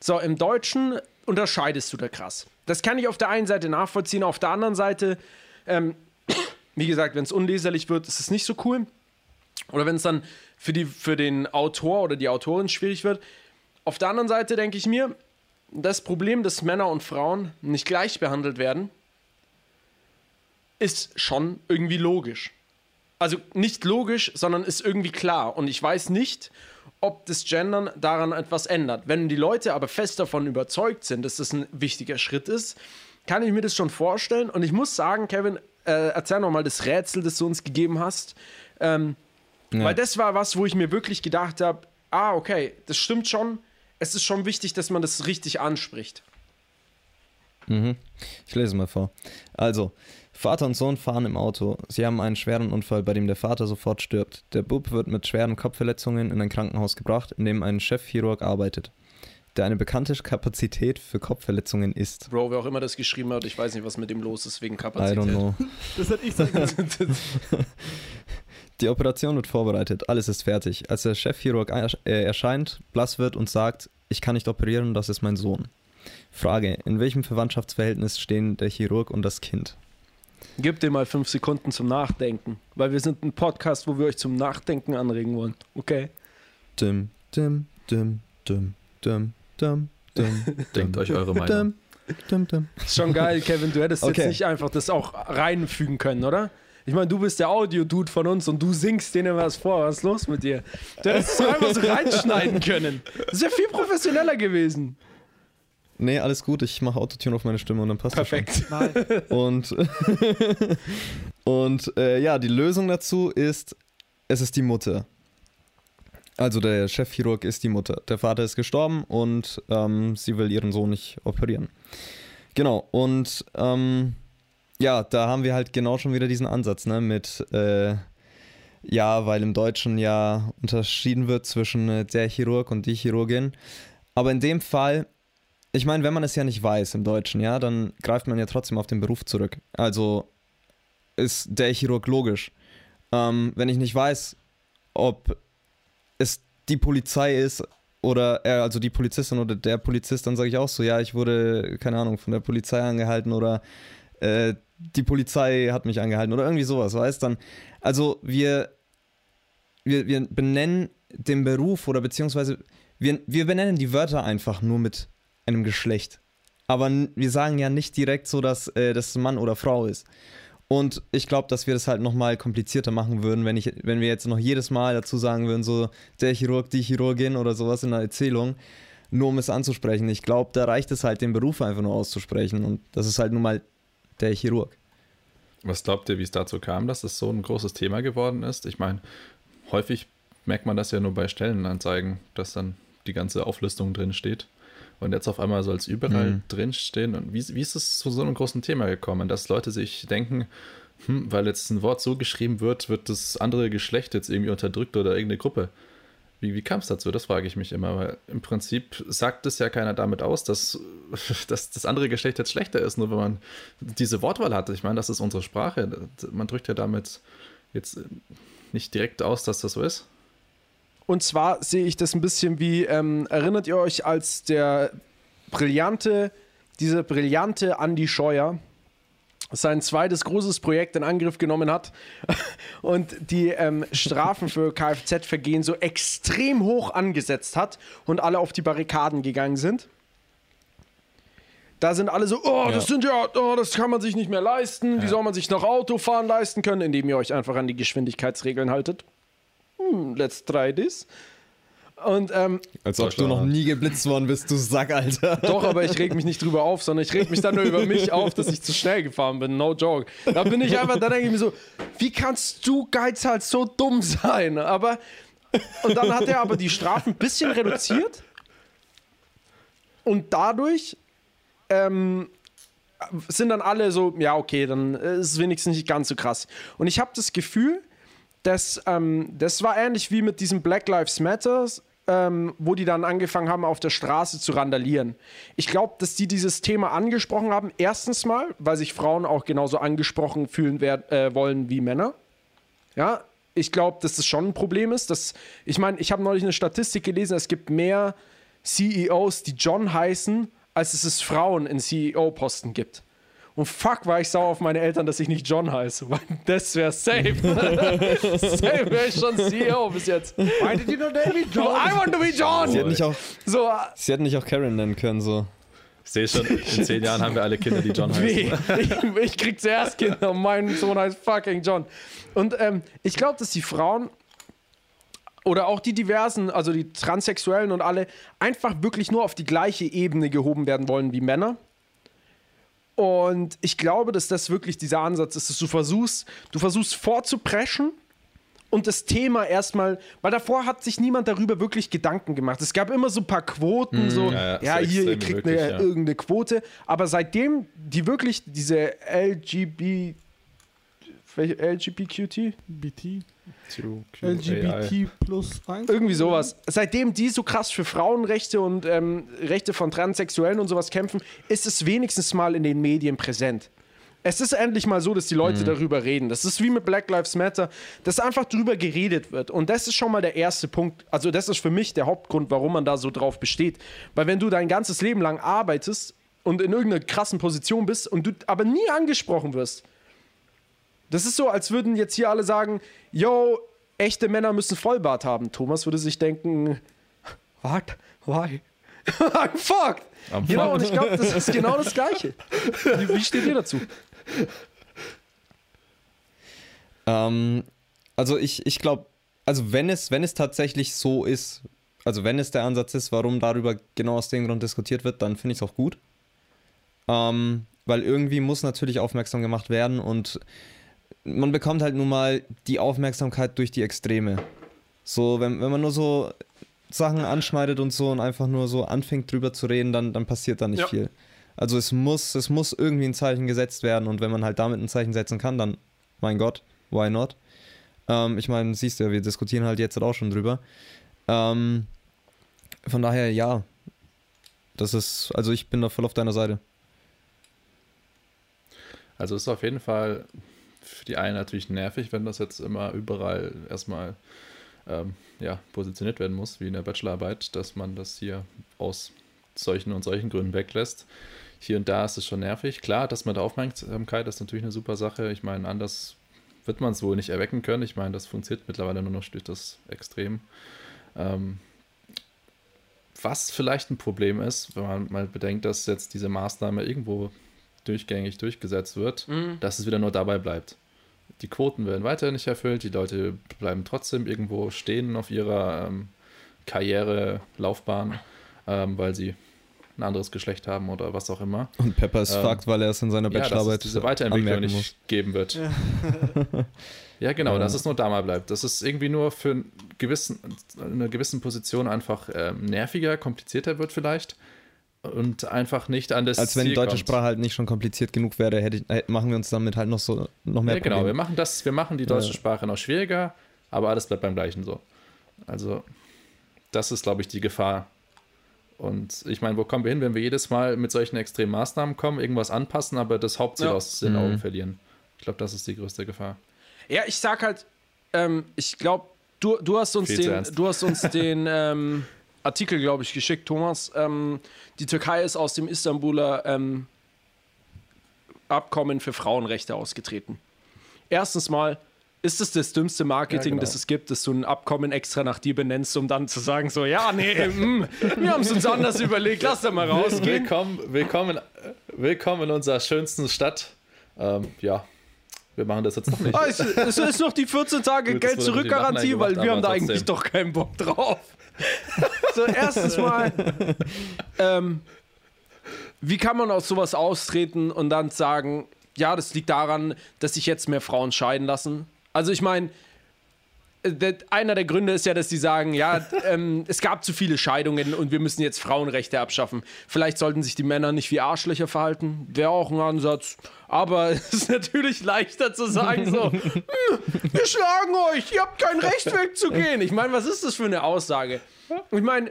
So, im Deutschen unterscheidest du da krass. Das kann ich auf der einen Seite nachvollziehen, auf der anderen Seite, ähm, [COUGHS] wie gesagt, wenn es unleserlich wird, ist es nicht so cool. Oder wenn es dann für, die, für den Autor oder die Autorin schwierig wird. Auf der anderen Seite denke ich mir, das Problem, dass Männer und Frauen nicht gleich behandelt werden, ist schon irgendwie logisch. Also nicht logisch, sondern ist irgendwie klar. Und ich weiß nicht, ob das Gendern daran etwas ändert. Wenn die Leute aber fest davon überzeugt sind, dass das ein wichtiger Schritt ist, kann ich mir das schon vorstellen. Und ich muss sagen, Kevin, äh, erzähl nochmal das Rätsel, das du uns gegeben hast. Ähm, ja. Weil das war was, wo ich mir wirklich gedacht habe, ah, okay, das stimmt schon. Es ist schon wichtig, dass man das richtig anspricht. Mhm. Ich lese mal vor. Also, Vater und Sohn fahren im Auto. Sie haben einen schweren Unfall, bei dem der Vater sofort stirbt. Der Bub wird mit schweren Kopfverletzungen in ein Krankenhaus gebracht, in dem ein Chefchirurg arbeitet, der eine bekannte Kapazität für Kopfverletzungen ist. Bro, wer auch immer das geschrieben hat, ich weiß nicht, was mit dem los ist wegen I Kapazität. don't know. Das hätte ich sagen. [LAUGHS] Die Operation wird vorbereitet, alles ist fertig. Als der Chefchirurg äh, erscheint, blass wird und sagt, ich kann nicht operieren, das ist mein Sohn. Frage, in welchem Verwandtschaftsverhältnis stehen der Chirurg und das Kind? Gib dir mal fünf Sekunden zum Nachdenken, weil wir sind ein Podcast, wo wir euch zum Nachdenken anregen wollen. Okay? Dim, dim, dim, dim, dim, dim, dim, [LAUGHS] Denkt euch eure Meinung. dim, dim, dim. Ist schon geil, Kevin. Du hättest Okay. jetzt nicht einfach das auch reinfügen können, oder? Ich meine, du bist der Audio-Dude von uns und du singst denen was vor. Was ist los mit dir? Du hättest es doch einfach so [LAUGHS] reinschneiden können. Das wäre viel professioneller gewesen. Nee, alles gut, ich mache Autotune auf meine Stimme und dann passt Perfekt. Das schon. Und, [LAUGHS] und äh, ja, die Lösung dazu ist, es ist die Mutter. Also der Chefchirurg ist die Mutter. Der Vater ist gestorben und ähm, sie will ihren Sohn nicht operieren. Genau, und ähm, ja, da haben wir halt genau schon wieder diesen Ansatz, ne, mit, äh, ja, weil im Deutschen ja unterschieden wird zwischen äh, der Chirurg und die Chirurgin. Aber in dem Fall, ich meine, wenn man es ja nicht weiß im Deutschen, ja, dann greift man ja trotzdem auf den Beruf zurück. Also ist der Chirurg logisch. Ähm, wenn ich nicht weiß, ob es die Polizei ist oder er, also die Polizistin oder der Polizist, dann sage ich auch so, ja, ich wurde, keine Ahnung, von der Polizei angehalten oder äh, die Polizei hat mich angehalten oder irgendwie sowas, weißt dann. Also wir, wir, wir benennen den Beruf oder beziehungsweise wir, wir benennen die Wörter einfach nur mit einem Geschlecht. Aber wir sagen ja nicht direkt so, dass äh, das Mann oder Frau ist. Und ich glaube, dass wir das halt nochmal komplizierter machen würden, wenn, ich, wenn wir jetzt noch jedes Mal dazu sagen würden, so der Chirurg, die Chirurgin oder sowas in der Erzählung, nur um es anzusprechen. Ich glaube, da reicht es halt, den Beruf einfach nur auszusprechen. Und das ist halt nun mal der Chirurg. Was glaubt ihr, wie es dazu kam, dass das so ein großes Thema geworden ist? Ich meine, häufig merkt man das ja nur bei Stellenanzeigen, dass dann die ganze Auflistung drin steht. Und jetzt auf einmal soll es überall Mhm. drinstehen. Und wie, wie ist es zu so einem großen Thema gekommen, dass Leute sich denken, hm, weil jetzt ein Wort so geschrieben wird, wird das andere Geschlecht jetzt irgendwie unterdrückt oder irgendeine Gruppe. Wie, wie kam es dazu? Das frage ich mich immer, weil im Prinzip sagt es ja keiner damit aus, dass, [LAUGHS] dass das andere Geschlecht jetzt schlechter ist, nur wenn man diese Wortwahl hat. Ich meine, das ist unsere Sprache. Man drückt ja damit jetzt nicht direkt aus, dass das so ist. Und zwar sehe ich das ein bisschen wie, ähm, erinnert ihr euch, als der brillante, dieser brillante Andy Scheuer sein zweites großes Projekt in Angriff genommen hat [LAUGHS] und die ähm, Strafen für Kfz-Vergehen so extrem hoch angesetzt hat und alle auf die Barrikaden gegangen sind. Da sind alle so, oh, das sind ja, oh, das kann man sich nicht mehr leisten. Wie soll man sich noch Autofahren leisten können, indem ihr euch einfach an die Geschwindigkeitsregeln haltet? Hm, let's try this. Und ähm, Als ob du noch nie geblitzt worden bist, du Sack, Alter. doch, aber ich reg mich nicht drüber auf, sondern ich reg mich dann nur über mich auf, dass ich zu schnell gefahren bin. No joke. Da bin ich einfach, da denke ich mir so, wie kannst du Geizhals so dumm sein? Aber und dann hat er aber die Strafen ein bisschen reduziert und dadurch ähm, sind dann alle so, ja okay, dann ist es wenigstens nicht ganz so krass. Und ich habe das Gefühl, dass ähm, das war ähnlich wie mit diesem Black Lives Matters, ähm, wo die dann angefangen haben, auf der Straße zu randalieren. Ich glaube, dass die dieses Thema angesprochen haben. Erstens mal, weil sich Frauen auch genauso angesprochen fühlen äh, wollen wie Männer. Ja, ich glaube, dass das schon ein Problem ist. Dass, ich meine, ich habe neulich eine Statistik gelesen, es gibt mehr CEOs, die John heißen, als es es Frauen in CEO-Posten gibt. Und fuck, war ich sauer auf meine Eltern, dass ich nicht John heiße, weil [LAUGHS] das wäre safe. [LAUGHS] safe wäre ich schon CEO bis jetzt. Why did you not name me I want to be John! Sie hätten nicht auch, So, äh, sie hätten nicht auch Karen nennen können, so. Ich sehe schon, in zehn Jahren haben wir alle Kinder, die John heißen. Weh. [LAUGHS] Ich, ich krieg zuerst Kinder und mein Sohn heißt fucking John. Und ähm, ich glaube, dass die Frauen oder auch die diversen, also die Transsexuellen und alle, einfach wirklich nur auf die gleiche Ebene gehoben werden wollen wie Männer. Und ich glaube, dass das wirklich dieser Ansatz ist, dass du versuchst, du versuchst vorzupreschen und das Thema erstmal, weil davor hat sich niemand darüber wirklich Gedanken gemacht. Es gab immer so ein paar Quoten, so, ja, ja, hier, ihr kriegt möglich, eine, ja. irgendeine Quote. Aber seitdem die wirklich diese LGB, welche LGBTQT? BT? LGBT plus 1? Irgendwie sowas. Seitdem die so krass für Frauenrechte und ähm, Rechte von Transsexuellen und sowas kämpfen, ist es wenigstens mal in den Medien präsent. Es ist endlich mal so, dass die Leute darüber reden. Das ist wie mit Black Lives Matter, dass einfach drüber geredet wird. Und das ist schon mal der erste Punkt. Also, das ist für mich der Hauptgrund, warum man da so drauf besteht. Weil, wenn du dein ganzes Leben lang arbeitest und in irgendeiner krassen Position bist und du aber nie angesprochen wirst, das ist so, als würden jetzt hier alle sagen: Yo, echte Männer müssen Vollbart haben. Thomas würde sich denken: What? Why? [LAUGHS] I'm fucked. I'm genau, fucked. und ich glaube, das ist genau das Gleiche. Wie, wie steht ihr dazu? Ähm, also ich, ich glaube, also wenn es, wenn es tatsächlich so ist, also wenn es der Ansatz ist, warum darüber genau aus dem Grund diskutiert wird, dann finde ich es auch gut. Ähm, weil irgendwie muss natürlich aufmerksam gemacht werden und man bekommt halt nun mal die Aufmerksamkeit durch die Extreme. So, wenn, wenn man nur so Sachen anschneidet und so und einfach nur so anfängt drüber zu reden, dann, dann passiert da nicht Ja. viel. Also es muss, es muss irgendwie ein Zeichen gesetzt werden und wenn man halt damit ein Zeichen setzen kann, dann, mein Gott, why not? Ähm, ich meine, siehst du ja, wir diskutieren halt jetzt auch schon drüber. Ähm, von daher, ja. Das ist, also ich bin da voll auf deiner Seite. Also ist auf jeden Fall für die einen natürlich nervig, wenn das jetzt immer überall erstmal ähm, ja, positioniert werden muss, wie in der Bachelorarbeit, dass man das hier aus solchen und solchen Gründen weglässt. Hier und da ist es schon nervig. Klar, dass man da Aufmerksamkeit ist natürlich eine super Sache. Ich meine, anders wird man es wohl nicht erwecken können. Ich meine, das funktioniert mittlerweile nur noch durch das Extrem. Ähm, was vielleicht ein Problem ist, wenn man mal bedenkt, dass jetzt diese Maßnahme irgendwo durchgängig durchgesetzt wird, dass es wieder nur dabei bleibt. Die Quoten werden weiterhin nicht erfüllt, die Leute bleiben trotzdem irgendwo stehen auf ihrer ähm, Karriere, Laufbahn, ähm, weil sie ein anderes Geschlecht haben oder was auch immer. Und Pepper ist Ähm, fucked, weil er es in seiner Ja, dass es Bachelorarbeit diese Weiterentwicklung nicht muss. geben wird. [LAUGHS] Ja, genau, Ja. dass es nur da mal bleibt. Das ist irgendwie nur für einen gewissen, in einer gewissen Position einfach ähm, nerviger, komplizierter wird vielleicht und einfach nicht an das Als wenn die Ziel deutsche kommt. Sprache halt nicht schon kompliziert genug wäre, hätte, ich- hätte, machen wir uns damit halt noch so noch mehr Ja, genau, wir machen das, wir machen die deutsche Ja. Sprache noch schwieriger, aber alles bleibt beim Gleichen so. Also, das ist, glaube ich, die Gefahr. Und ich meine, wo kommen wir hin, wenn wir jedes Mal mit solchen extremen Maßnahmen kommen, irgendwas anpassen, aber das Hauptziel Ja. aus den Mhm. Augen verlieren? Ich glaube, das ist die größte Gefahr. Ja, ich sag halt, ähm, ich glaube, du, du hast uns Viel den, du hast uns [LAUGHS] den ähm, Artikel, glaube ich, geschickt, Thomas. Ähm, die Türkei ist aus dem Istanbuler ähm, Abkommen für Frauenrechte ausgetreten. Erstens mal ist es das dümmste Marketing, Ja, genau. das es gibt, dass du ein Abkommen extra nach dir benennst, um dann zu sagen, so, ja, nee, [LAUGHS] mm, wir haben es uns anders überlegt, lass da mal rausgehen. Willkommen, willkommen, willkommen in unserer schönsten Stadt. Ähm, ja, wir machen das jetzt noch nicht. Ah, es, es ist noch die 14 Tage Gut, Geld das wurde zurück-Garantie, natürlich weil wir haben da eigentlich doch keinen Bock drauf. [LAUGHS] so, erstens mal, ähm, wie kann man aus sowas austreten und dann sagen, ja, das liegt daran, dass sich jetzt mehr Frauen scheiden lassen? Also ich meine, der- einer der Gründe ist ja, dass die sagen, ja, ähm, es gab zu viele Scheidungen und wir müssen jetzt Frauenrechte abschaffen. Vielleicht sollten sich die Männer nicht wie Arschlöcher verhalten. Wäre auch ein Ansatz. Aber [LAUGHS] es ist natürlich leichter zu sagen, so, [LAUGHS] "Hm, wir schlagen euch, ihr habt kein Recht wegzugehen. Ich meine, was ist das für eine Aussage? Ich meine,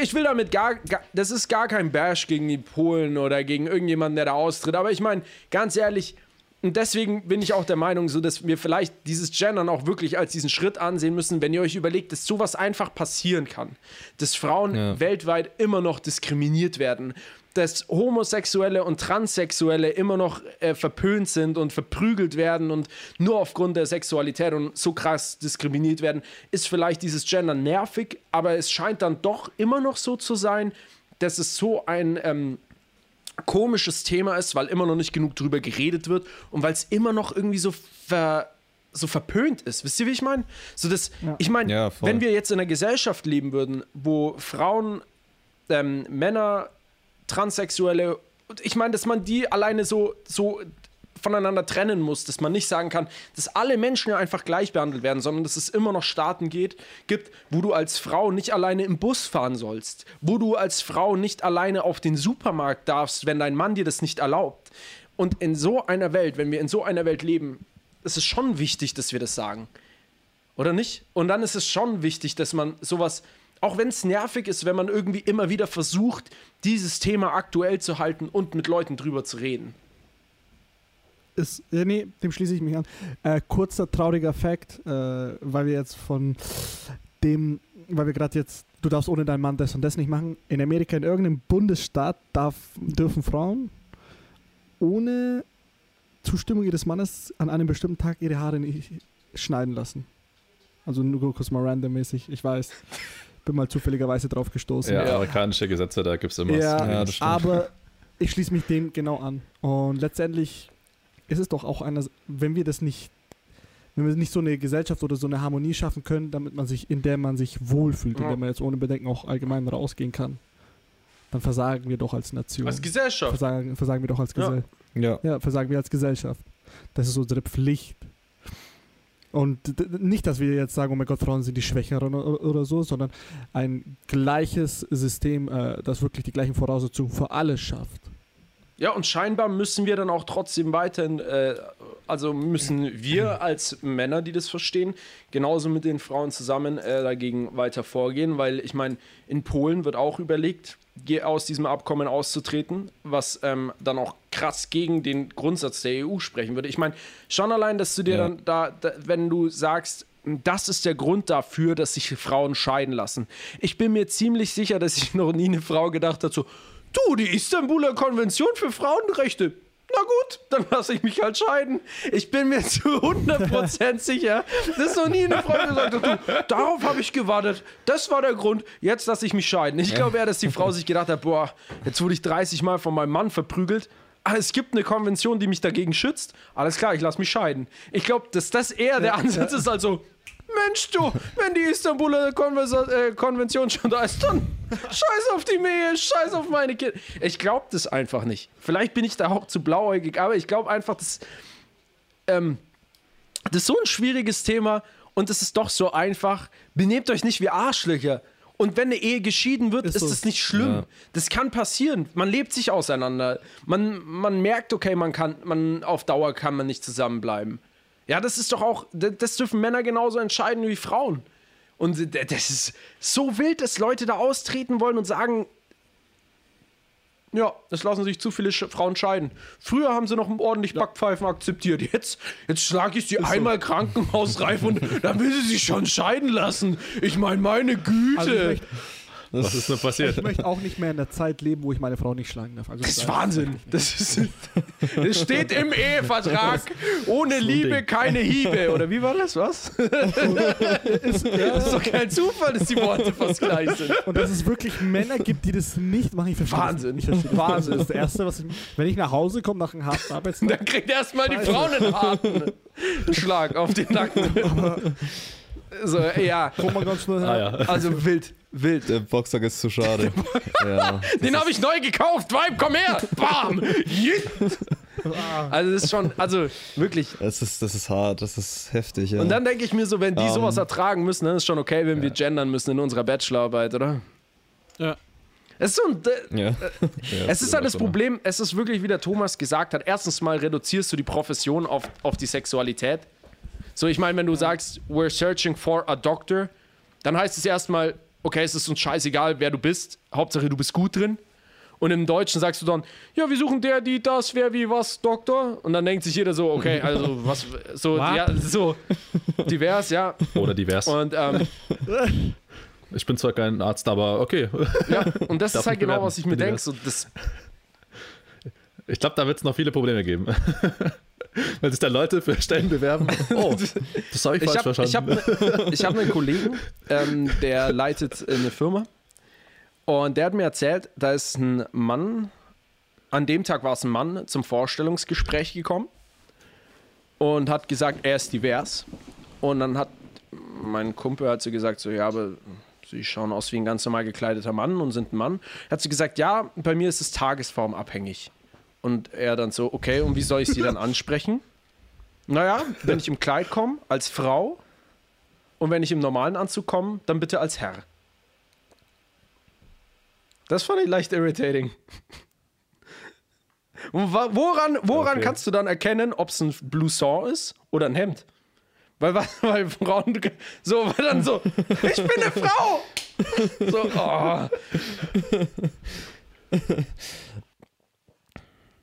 ich will damit gar, gar, das ist gar kein Bash gegen die Polen oder gegen irgendjemanden, der da austritt. Aber ich meine, ganz ehrlich, und deswegen bin ich auch der Meinung, so dass wir vielleicht dieses Gendern auch wirklich als diesen Schritt ansehen müssen, wenn ihr euch überlegt, dass sowas einfach passieren kann. Dass Frauen Ja. weltweit immer noch diskriminiert werden. Dass Homosexuelle und Transsexuelle immer noch äh, verpönt sind und verprügelt werden und nur aufgrund der Sexualität und so krass diskriminiert werden, ist vielleicht dieses Gender nervig, aber es scheint dann doch immer noch so zu sein, dass es so ein ähm, komisches Thema ist, weil immer noch nicht genug drüber geredet wird und weil es immer noch irgendwie so ver, so verpönt ist. Wisst ihr, wie ich meine? So dass, ich meine, Ja, wenn wir jetzt in einer Gesellschaft leben würden, wo Frauen, ähm, Männer, Transsexuelle, ich meine, dass man die alleine so, so voneinander trennen muss, dass man nicht sagen kann, dass alle Menschen einfach gleich behandelt werden, sondern dass es immer noch Staaten geht, gibt, wo du als Frau nicht alleine im Bus fahren sollst, wo du als Frau nicht alleine auf den Supermarkt darfst, wenn dein Mann dir das nicht erlaubt. Und in so einer Welt, wenn wir in so einer Welt leben, ist es schon wichtig, dass wir das sagen. Oder nicht? Und dann ist es schon wichtig, dass man sowas, auch wenn es nervig ist, wenn man irgendwie immer wieder versucht, dieses Thema aktuell zu halten und mit Leuten drüber zu reden. ist, ja, nee, dem schließe ich mich an. Äh, kurzer trauriger Fakt, äh, weil wir jetzt von dem, weil wir gerade jetzt, du darfst ohne deinen Mann das und das nicht machen. In Amerika, in irgendeinem Bundesstaat darf, dürfen Frauen ohne Zustimmung ihres Mannes an einem bestimmten Tag ihre Haare nicht schneiden lassen. Also nur kurz mal randommäßig, ich weiß. Bin mal zufälligerweise drauf gestoßen. Ja, amerikanische Gesetze, da gibt es immer. Ja, Ja, das stimmt. aber ich schließe mich dem genau an. Und letztendlich ist es doch auch einer, wenn wir das nicht, wenn wir nicht so eine Gesellschaft oder so eine Harmonie schaffen können, damit man sich, in der man sich wohlfühlt, in Ja. der man jetzt ohne Bedenken auch allgemein rausgehen kann, dann versagen wir doch als Nation. Als Gesellschaft. versagen, versagen wir doch als Ja. Gesellschaft. Ja. Ja, versagen wir als Gesellschaft. Das ist unsere Pflicht. Und nicht, dass wir jetzt sagen, oh mein Gott, Frauen sind die Schwächeren oder, so, sondern ein gleiches System, äh, das wirklich die gleichen Voraussetzungen für alle schafft. Ja, und scheinbar müssen wir dann auch trotzdem weiterhin, äh, also müssen wir als Männer, die das verstehen, genauso mit den Frauen zusammen äh, dagegen weiter vorgehen, weil ich meine, in Polen wird auch überlegt, aus diesem Abkommen auszutreten, was ähm, dann auch krass gegen den Grundsatz der EU sprechen würde. Ich meine, schon allein, dass du dir Ja. dann da, da, wenn du sagst, das ist der Grund dafür, dass sich Frauen scheiden lassen. Ich bin mir ziemlich sicher, dass sich [LAUGHS] noch nie eine Frau gedacht hat, so, du, die Istanbuler Konvention für Frauenrechte. Na gut, dann lasse ich mich halt scheiden. Ich bin mir zu 100% [LAUGHS] sicher, dass noch nie eine Frau gesagt hat, du, darauf habe ich gewartet. Das war der Grund, jetzt lasse ich mich scheiden. Ich glaube eher, dass die Frau sich gedacht hat, boah, jetzt wurde ich 30 Mal von meinem Mann verprügelt. Ah, es gibt eine Konvention, die mich dagegen schützt. Alles klar, ich lasse mich scheiden. Ich glaube, dass das eher der Ansatz ist, also, Mensch, du, wenn die Istanbuler Konversa äh, Konvention schon da ist, dann scheiß auf die Mehe, scheiß auf meine Kinder. Ich glaube das einfach nicht. Vielleicht bin ich da auch zu blauäugig, aber ich glaube einfach, dass, ähm, das ist so ein schwieriges Thema und es ist doch so einfach. Benehmt euch nicht wie Arschlöcher. Und wenn eine Ehe geschieden wird, Ist ist, so. das nicht schlimm. Ja. Das kann passieren. Man lebt sich auseinander. Man, man merkt, okay, man kann, man auf Dauer kann man nicht zusammenbleiben. Ja, das ist doch auch, das dürfen Männer genauso entscheiden wie Frauen. Und das ist so wild, dass Leute da austreten wollen und sagen, Ja, es lassen sich zu viele Frauen scheiden. Früher haben sie noch ordentlich Backpfeifen akzeptiert. Jetzt, jetzt schlage ich sie einmal krankenhausreif und [LAUGHS] dann will sie sich schon scheiden lassen. Ich meine, meine Güte. Also ich möchte, Was ist denn passiert? ich möchte auch nicht mehr in der Zeit leben, wo ich meine Frau nicht schlagen darf. Also das ist Wahnsinn. Das, ist, das steht im Ehevertrag. Ohne Liebe keine Hiebe. Oder wie war das? Was? [LAUGHS] Das ist doch kein Zufall, dass die Worte fast gleich sind. Und dass es wirklich Männer gibt, die das nicht machen, ich verstehe Wahnsinn. Das. Ich verstehe. Wahnsinn. Das ist das Erste, was ich, wenn ich nach Hause komme nach einem harten Arbeitstag, Dann kriegt erstmal die Frau einen harten Schlag auf den Nacken. So, ja. komm mal ganz schnell Ah, ja. Also wild, wild. Der Boxsack ist zu schade. [LAUGHS] ja. [LAUGHS] Den habe ich neu gekauft. Vibe, komm her. Bam. Jit. Also das ist schon, also wirklich. Das ist, das ist hart, das ist heftig, ja. Und dann denke ich mir so, wenn die Ähm. sowas ertragen müssen, dann ist schon okay, wenn wir gendern müssen in unserer Bachelorarbeit, oder? Ja. Es ist so ein, ja. Ja, Es ist halt das ne? Problem, es ist wirklich, wie der Thomas gesagt hat, erstens mal reduzierst du die Profession auf, auf die Sexualität. So, ich meine, wenn du sagst, we're searching for a doctor, dann heißt es erstmal, okay, es ist uns scheißegal, wer du bist, Hauptsache du bist gut drin. Und im Deutschen sagst du dann, ja, wir suchen der, die, das, wer, wie, was, Doktor. Und dann denkt sich jeder so, okay, also was, so, ja, so divers, ja. Oder divers. Und, ähm, [LAUGHS] Ich bin zwar kein Arzt, aber okay. ja, und das [LAUGHS] Darf ist halt genau, was ich mir denke. So, das, Ich glaube, da wird es noch viele Probleme geben. [LAUGHS] [LAUGHS] Wenn sich da Leute für Stellen bewerben. [LAUGHS] Oh, das habe ich Ich falsch habe ich verstanden. hab, ich hab einen Kollegen, ähm, der leitet eine Firma. Und der hat mir erzählt, da ist ein Mann, an dem Tag war es ein Mann zum Vorstellungsgespräch gekommen und hat gesagt, er ist divers. Und dann hat mein Kumpel hat so gesagt, so ja, aber sie schauen aus wie ein ganz normal gekleideter Mann und sind ein Mann. Hat sie gesagt, ja, bei mir ist es tagesformabhängig. Und er dann so, okay, und wie soll ich sie dann ansprechen? Naja, wenn ich im Kleid komme, als Frau und wenn ich im normalen Anzug komme, dann bitte als Herr. Das fand ich leicht irritating. Und woran, woran Okay. kannst du dann erkennen, ob es ein Blouson ist oder ein Hemd? Weil, [LAUGHS] weil Frauen so, weil dann so, ich bin eine Frau! So, oh.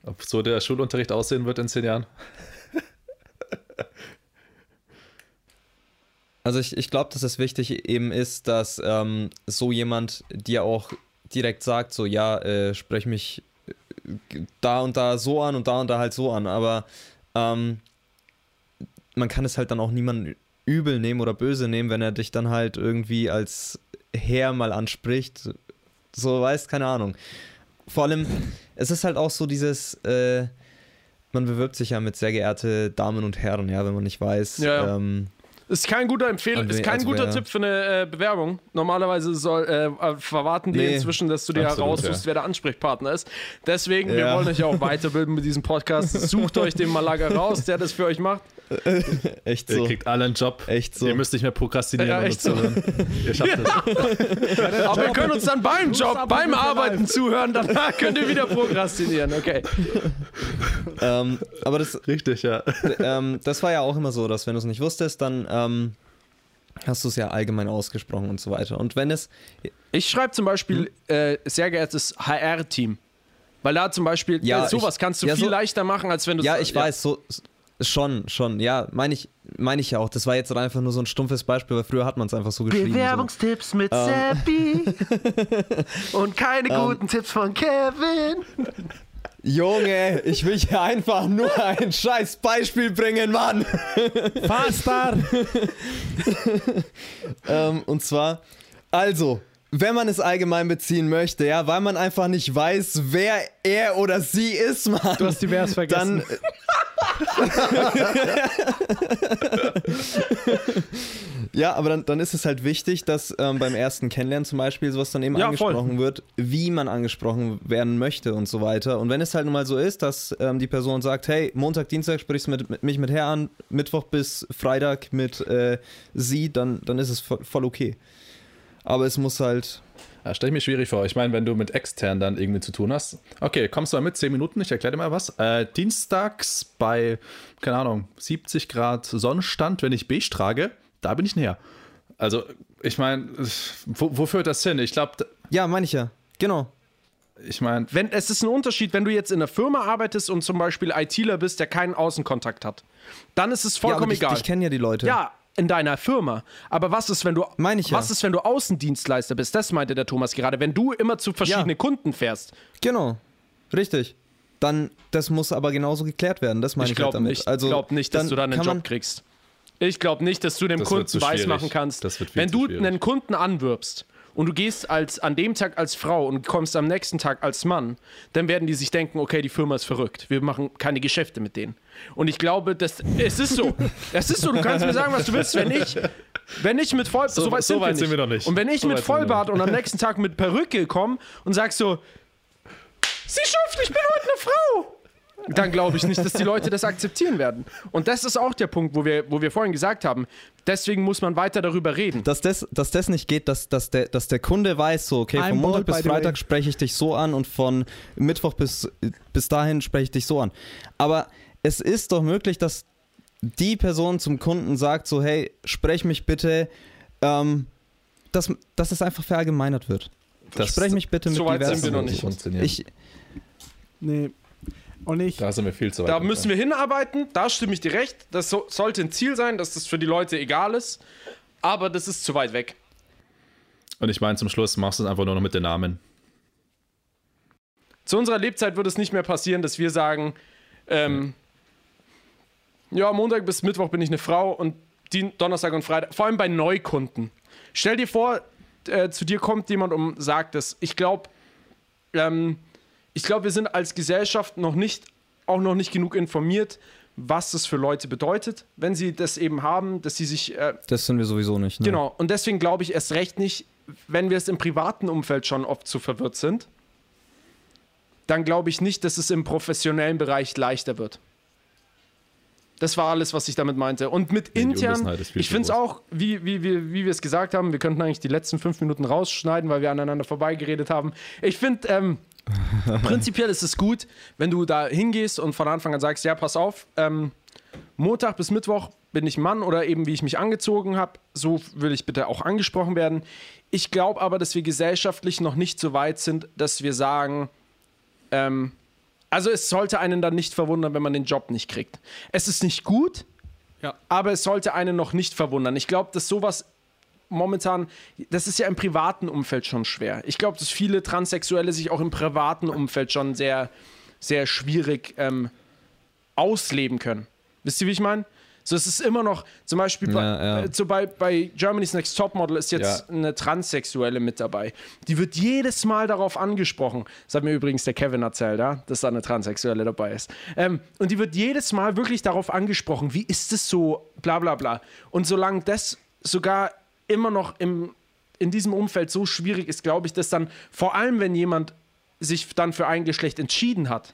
Ob so der Schulunterricht aussehen wird in zehn Jahren? [LAUGHS] Also ich, ich glaube, dass es wichtig eben ist, dass ähm, so jemand dir auch direkt sagt, so ja, äh, sprech mich äh, da und da so an und da und da halt so an, aber ähm, man kann es halt dann auch niemandem übel nehmen oder böse nehmen, wenn er dich dann halt irgendwie als Herr mal anspricht. So, weißt, keine Ahnung. Vor allem, es ist halt auch so dieses, äh, man bewirbt sich ja mit sehr geehrte Damen und Herren, ja, wenn man nicht weiß, Ja, ja. ähm, Ist kein guter Empfehl Also, ist kein also guter wer- Tipp für eine äh, Bewerbung. Normalerweise soll, äh, äh, verwarten die Nee. inzwischen, dass du dir heraussuchst, ja. wer der Ansprechpartner ist. Deswegen, wir Ja. wollen euch ja auch [LAUGHS] weiterbilden mit diesem Podcast. Sucht euch den Malaga raus, der das für euch macht. [LAUGHS] echt Ihr so. kriegt alle einen Job. Echt so. Ihr müsst nicht mehr prokrastinieren. Ja, echt hören. Ihr schafft es. [LAUGHS] Aber ihr könnt uns dann beim Job, beim Arbeiten zuhören, danach könnt ihr wieder prokrastinieren. Okay. ähm, aber das, Richtig, ja. ähm, das war ja auch immer so, dass wenn du es nicht wusstest, dann ähm, hast du es ja allgemein ausgesprochen und so weiter. Und wenn es, Ich schreibe zum Beispiel, Hm? äh, sehr geehrtes HR-Team. Weil da zum Beispiel, Ja, äh, sowas ich- kannst du ja, viel so- leichter machen, als wenn du ja, ich weiß, so schon, schon, ja, meine ich, meine ich ja auch. Das war jetzt einfach nur so ein stumpfes Beispiel, weil früher hat man es einfach so geschrieben. So. Bewerbungstipps mit Ähm. Seppi. [LAUGHS] Und keine guten Tipps von Kevin. [LAUGHS] Junge, ich will hier einfach nur ein scheiß Beispiel bringen, Mann. Faster! [LAUGHS] Ähm, und zwar, also, wenn man es allgemein beziehen möchte, ja, weil man einfach nicht weiß, wer er oder sie ist, Mann. Du hast divers vergessen. Dann. [LAUGHS] ja, aber dann, dann ist es halt wichtig, dass ähm, beim ersten Kennenlernen zum Beispiel sowas dann eben Ja, voll. angesprochen wird, wie man angesprochen werden möchte und so weiter. Und wenn es halt nun mal so ist, dass ähm, die Person sagt, hey, Montag, Dienstag sprichst du mit, mit, mich mit Herr an, Mittwoch bis Freitag mit äh, sie, dann, dann ist es voll, voll okay. Aber es muss halt. Ja, stell ich mir schwierig vor. Ich meine, wenn du mit extern dann irgendwie zu tun hast. Okay, kommst du mal mit, 10 Minuten, ich erkläre dir mal was. Äh, dienstags bei, keine Ahnung, 70 Grad Sonnenstand, wenn ich beige trage, da bin ich näher. Also, ich meine, wo, wo führt das hin? Ich glaube, Ja, meine ich ja. Genau. ich meine, Wenn, es ist ein Unterschied, wenn du jetzt in einer Firma arbeitest und zum Beispiel ITler bist, der keinen Außenkontakt hat. Dann ist es ja, aber vollkommen dich, egal. dich kennen ja die Leute. Ja, in deiner Firma. Aber was ist, wenn du Meine ich ja. was ist, wenn du Außendienstleister bist? Das meinte der Thomas gerade. Wenn du immer zu verschiedenen Ja. Kunden fährst. Genau. Richtig. Dann, das muss aber genauso geklärt werden. Das meine Ich ich, halt glaube damit. nicht, Also, glaub nicht, dass du dann einen Job kriegst. Ich glaube nicht, dass du dem Das Kunden weismachen kannst. Das wird viel wenn du schwierig. einen Kunden anwirbst und du gehst als, an dem Tag als Frau und kommst am nächsten Tag als Mann, dann werden die sich denken, okay, die Firma ist verrückt. Wir machen keine Geschäfte mit denen. Und ich glaube, dass, es ist so. [LAUGHS] es ist so, du kannst mir sagen, was du willst. Wenn ich, wenn ich mit Voll... So- weit so weit sind wir noch nicht. Und wenn ich So mit wir Vollbart und am nächsten Tag mit Perücke komme und sag so, Sie schufft, ich bin heute eine Frau dann glaube ich nicht, dass die Leute das akzeptieren werden. Und das ist auch der Punkt, wo wir, wo wir vorhin gesagt haben. Deswegen muss man weiter darüber reden. dass das, dass das nicht geht, dass, dass, der, dass der Kunde weiß, so, okay, I'm von Montag bis. Freitag spreche ich dich so an und von Mittwoch bis, bis dahin spreche ich dich so an. Aber es ist doch möglich, dass die Person zum Kunden sagt, so, hey, sprech mich bitte, ähm, dass, dass es einfach verallgemeinert wird. Das- sprech mich bitte mit so weit sind diversen. wir noch nicht. Ich, Nee. Und ich, da sind wir viel zu weit. Da entfernt. müssen wir hinarbeiten, da stimme ich dir recht. Das so, sollte ein Ziel sein, dass das für die Leute egal ist. Aber das ist zu weit weg. Und ich meine, zum Schluss machst du es einfach nur noch mit den Namen. Zu unserer Lebzeit wird es nicht mehr passieren, dass wir sagen, ähm, ja, Montag bis Mittwoch bin ich eine Frau und Dien- Donnerstag und Freitag, vor allem bei Neukunden. Stell dir vor, äh, zu dir kommt jemand und sagt es. Ich glaube, ähm, ich glaube, wir sind als Gesellschaft noch nicht, auch noch nicht genug informiert, was das für Leute bedeutet, wenn sie das eben haben, dass sie sich äh, das sind wir sowieso nicht. Ne? Genau, und deswegen glaube ich erst recht nicht, wenn wir es im privaten Umfeld schon oft zu verwirrt sind, dann glaube ich nicht, dass es im professionellen Bereich leichter wird. Das war alles, was ich damit meinte. Und mit die intern, ich finde es auch, wie, wie, wie, wie wir es gesagt haben, wir könnten eigentlich die letzten fünf Minuten rausschneiden, weil wir aneinander vorbeigeredet haben. Ich finde, ähm, [LAUGHS] prinzipiell ist es gut, wenn du da hingehst und von Anfang an sagst, ja, pass auf, ähm, Montag bis Mittwoch bin ich Mann oder eben wie ich mich angezogen habe, so will ich bitte auch angesprochen werden. Ich glaube aber, dass wir gesellschaftlich noch nicht so weit sind, dass wir sagen, ähm, also es sollte einen dann nicht verwundern, wenn man den Job nicht kriegt. Es ist nicht gut, Ja. aber es sollte einen noch nicht verwundern. Ich glaube, dass sowas momentan, das ist ja im privaten Umfeld schon schwer. Ich glaube, dass viele Transsexuelle sich auch im privaten Umfeld schon sehr, sehr schwierig ähm, ausleben können. Wisst ihr, wie ich meine? So, es ist immer noch, zum Beispiel bei, Ja, ja. Äh, so bei, bei Germany's Next Topmodel ist jetzt Ja. eine Transsexuelle mit dabei. Die wird jedes Mal darauf angesprochen. Das hat mir übrigens der Kevin erzählt, ja, dass da eine Transsexuelle dabei ist. Ähm, und die wird jedes Mal wirklich darauf angesprochen, wie ist es so, bla bla bla. Und solange das sogar immer noch im, in diesem Umfeld so schwierig ist, glaube ich, dass dann, vor allem wenn jemand sich dann für ein Geschlecht entschieden hat,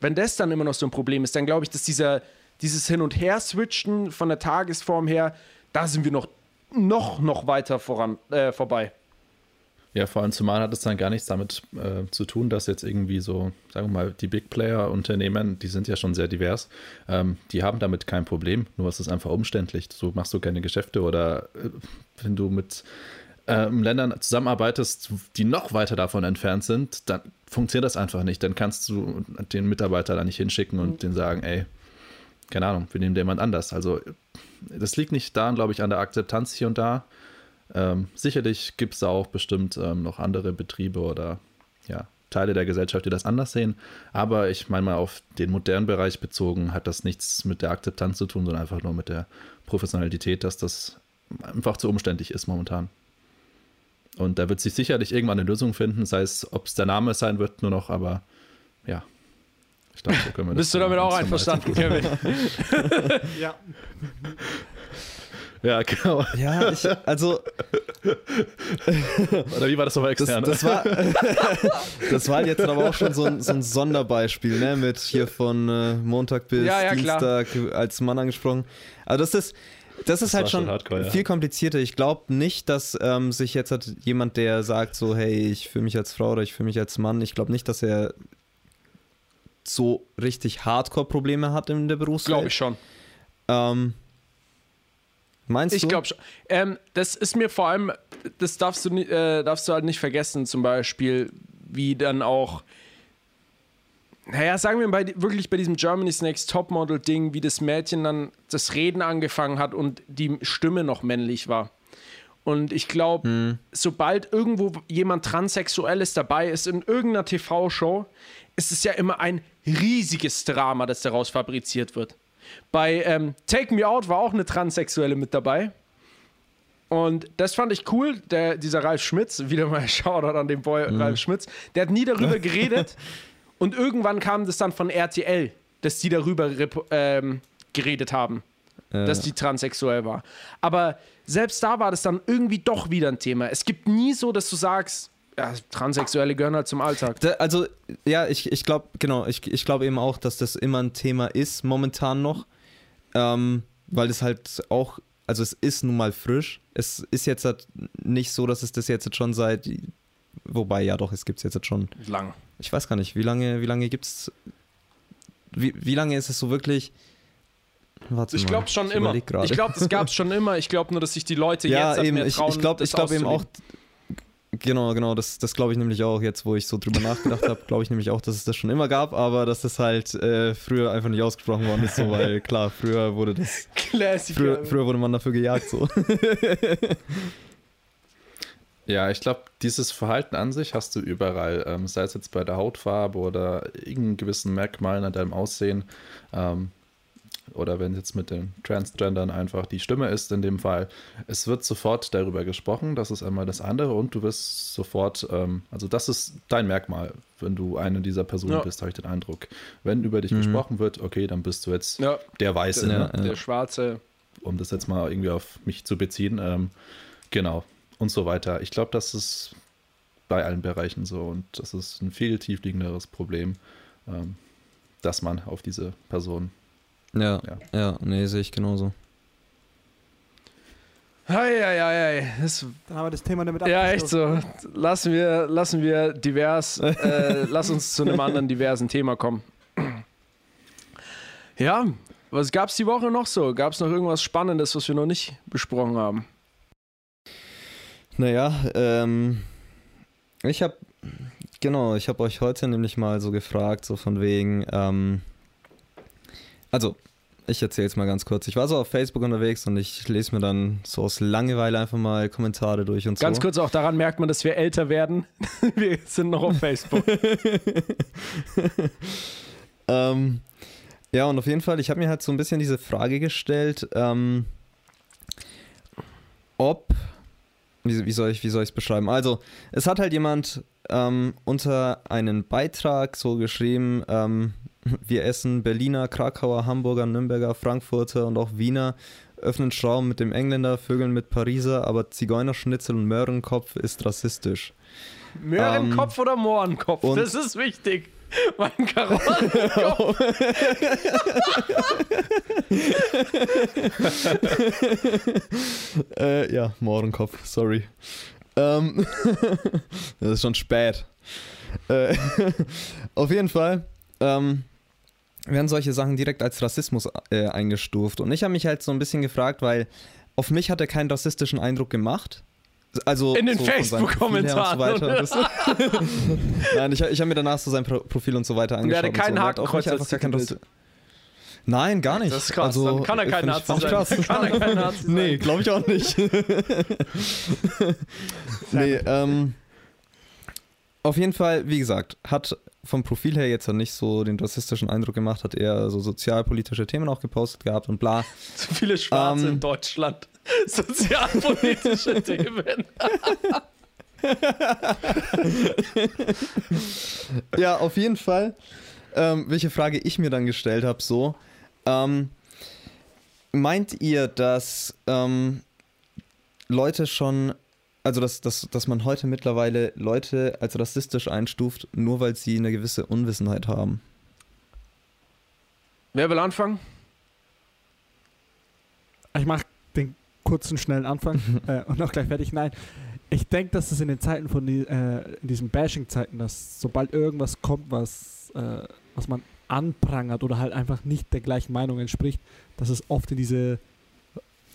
wenn das dann immer noch so ein Problem ist, dann glaube ich, dass dieser, dieses Hin- und Her-Switchen von der Tagesform her, da sind wir noch, noch, noch weiter voran, äh, vorbei. Ja, vor allem zumal hat es dann gar nichts damit äh, zu tun, dass jetzt irgendwie so, sagen wir mal, die Big Player-Unternehmen, die sind ja schon sehr divers, ähm, die haben damit kein Problem, nur es ist einfach umständlich. So machst du keine Geschäfte oder äh, wenn du mit ähm, Ländern zusammenarbeitest, die noch weiter davon entfernt sind, dann funktioniert das einfach nicht. Dann kannst du den Mitarbeiter da nicht hinschicken und den sagen, ey, keine Ahnung, wir nehmen dir jemand anders. Also das liegt nicht daran, glaube ich, an der Akzeptanz hier und da. Ähm, sicherlich gibt es da auch bestimmt ähm, noch andere Betriebe oder ja, Teile der Gesellschaft, die das anders sehen. Aber ich meine mal, auf den modernen Bereich bezogen hat das nichts mit der Akzeptanz zu tun, sondern einfach nur mit der Professionalität, dass das einfach zu umständlich ist momentan. Und da wird sich sicherlich irgendwann eine Lösung finden, sei es, ob es der Name sein wird, nur noch, aber ja. Ich glaube, so können wir [LAUGHS] Bist du damit auch einverstanden, [LAUGHS] Kevin? ja. [LAUGHS] Ja, genau. Ja, ich, also [LAUGHS] Oder wie war das nochmal das, extern? das war [LAUGHS] das war jetzt aber auch schon so ein, so ein Sonderbeispiel, ne, mit hier von äh, Montag bis Ja, ja, klar. Dienstag als Mann angesprochen. Also das ist das ist war halt schon, schon hardcore, ja. viel komplizierter. Ich glaube nicht, dass ähm, sich jetzt hat jemand, der sagt so, hey, ich fühle mich als Frau oder ich fühle mich als Mann, ich glaube nicht, dass er so richtig Hardcore-Probleme hat in der Berufswelt. Glaube ich schon. Ähm, meinst Ich du? glaube schon. Ähm, das ist mir vor allem, das darfst du, äh, darfst du halt nicht vergessen, zum Beispiel, wie dann auch, naja, sagen wir bei, wirklich bei diesem Germany's Next Topmodel-Ding, wie das Mädchen dann das Reden angefangen hat und die Stimme noch männlich war. Und ich glaube, Hm. sobald irgendwo jemand Transsexuelles dabei ist in irgendeiner TV-Show, ist es ja immer ein riesiges Drama, das daraus fabriziert wird. Bei ähm, Take Me Out war auch eine Transsexuelle mit dabei. Und das fand ich cool. Der, dieser Ralf Schmitz, [LAUGHS] wieder mal Shoutout an den Boy Ralf Schmitz, der hat nie darüber [LAUGHS] geredet. Und irgendwann kam das dann von RTL, dass die darüber ähm, geredet haben Äh, dass die transsexuell war. Aber selbst da war das dann irgendwie doch wieder ein Thema. Es gibt nie so, dass du sagst, ja, Transsexuelle gehören halt zum Alltag. Da, also, ja, ich, ich glaube, genau, ich, ich glaube eben auch, dass das immer ein Thema ist, momentan noch. Ähm, weil es halt auch, also es ist nun mal frisch. Es ist jetzt halt nicht so, dass es das jetzt schon seit, wobei, ja doch, es gibt es jetzt schon, Lang. ich weiß gar nicht, wie lange, wie lange gibt's, wie, wie lange ist es so wirklich, Warte Ich glaube schon immer. überleg gerade. Ich glaube, das gab es [LAUGHS] schon immer. Ich glaube nur, dass sich die Leute ja, jetzt halt eben, mehr ich, trauen, ich glaube ich glaub eben auch. Genau, genau, das, das glaube ich nämlich auch, jetzt wo ich so drüber nachgedacht habe, glaube ich nämlich auch, dass es das schon immer gab, aber dass das halt äh, früher einfach nicht ausgesprochen worden ist, so, weil [LAUGHS] klar, früher wurde das, Klassiker. früher, früher wurde man dafür gejagt, so. [LAUGHS] Ja, ich glaube, dieses Verhalten an sich hast du überall, ähm, sei es jetzt bei der Hautfarbe oder irgendeinen gewissen Merkmalen an deinem Aussehen. Ähm, oder wenn jetzt mit den Transgendern einfach die Stimme ist in dem Fall. Es wird sofort darüber gesprochen, das ist einmal das andere und du wirst sofort, ähm, also das ist dein Merkmal, wenn du eine dieser Personen Ja. bist, habe ich den Eindruck. Wenn über dich Mhm. gesprochen wird, okay, dann bist du jetzt ja, der Weiße, Ja, ne? der Schwarze. um das jetzt mal irgendwie auf mich zu beziehen. Ähm, genau. Und so weiter. Ich glaube, das ist bei allen Bereichen so und das ist ein viel tiefliegenderes Problem, ähm, dass man auf diese Person. Ja, Ja. ja, nee, sehe ich genauso. Hei, hei, hei, hei. Das, Dann haben wir das Thema damit ja, echt so. Lassen wir, lassen wir divers, äh, lass uns zu einem anderen diversen Thema kommen. Ja, was gab's die Woche noch so? Gab es noch irgendwas Spannendes, was wir noch nicht besprochen haben? Naja, ähm, ich habe, genau, ich habe euch heute nämlich mal so gefragt, so von wegen, ähm, also, ich erzähle es mal ganz kurz. Ich war so auf Facebook unterwegs und ich lese mir dann so aus Langeweile einfach mal Kommentare durch und Ganz so. kurz, auch daran merkt man, dass wir älter werden. [LAUGHS] wir sind noch auf Facebook. [LAUGHS] ähm, ja, und auf jeden Fall, ich habe mir halt so ein bisschen diese Frage gestellt, ähm, ob, wie, wie soll ich es beschreiben? Also, es hat halt jemand ähm, unter einen Beitrag so geschrieben, ähm, wir essen Berliner, Krakauer, Hamburger, Nürnberger, Frankfurter und auch Wiener, öffnen Schrauben mit dem Engländer, Vögeln mit Pariser, aber Zigeunerschnitzel und Möhrenkopf ist rassistisch. Möhrenkopf oder Mohrenkopf? Das ist wichtig. Mein Karottenkopf. [LAUGHS] äh, ja, Mohrenkopf, sorry. Ähm, [LAUGHS] das ist schon spät. Äh, [LAUGHS] auf jeden Fall ähm, werden solche Sachen direkt als Rassismus äh, eingestuft. Und ich habe mich halt so ein bisschen gefragt, weil auf mich hat er keinen rassistischen Eindruck gemacht. Also In den so Facebook-Kommentaren, so [LAUGHS] Nein, ich, ich habe mir danach so sein Pro Profil und so weiter Und er angeschaut. hatte kein und so. Er hat auf mich Hakenkreuz einfach als kein Nein, gar nicht. Das ist krass. Also, Dann kann er kein find ich- Nazi sein. krass. Kann er kein Nazi [LAUGHS] sein. Nee, glaube ich auch nicht. [LAUGHS] nee, ähm, auf jeden Fall, wie gesagt, hat vom Profil her jetzt nicht so den rassistischen Eindruck gemacht, hat eher so sozialpolitische Themen auch gepostet gehabt und bla. Zu viele Schwarze Ähm. in Deutschland. [LAUGHS] Sozialpolitische [LAUGHS] Themen. [LAUGHS] Ja, auf jeden Fall. Ähm, welche Frage ich mir dann gestellt habe, so. Ähm, meint ihr, dass ähm, Leute schon, also dass, dass, dass man heute mittlerweile Leute als rassistisch einstuft, nur weil sie eine gewisse Unwissenheit haben? Wer will anfangen? Ich mache kurzen, schnellen Anfang [LAUGHS] äh, und auch gleich fertig. Nein, ich denke, dass es in den Zeiten von die, äh, in diesen Bashing-Zeiten, dass sobald irgendwas kommt, was, äh, was man anprangert oder halt einfach nicht der gleichen Meinung entspricht, dass es oft in diese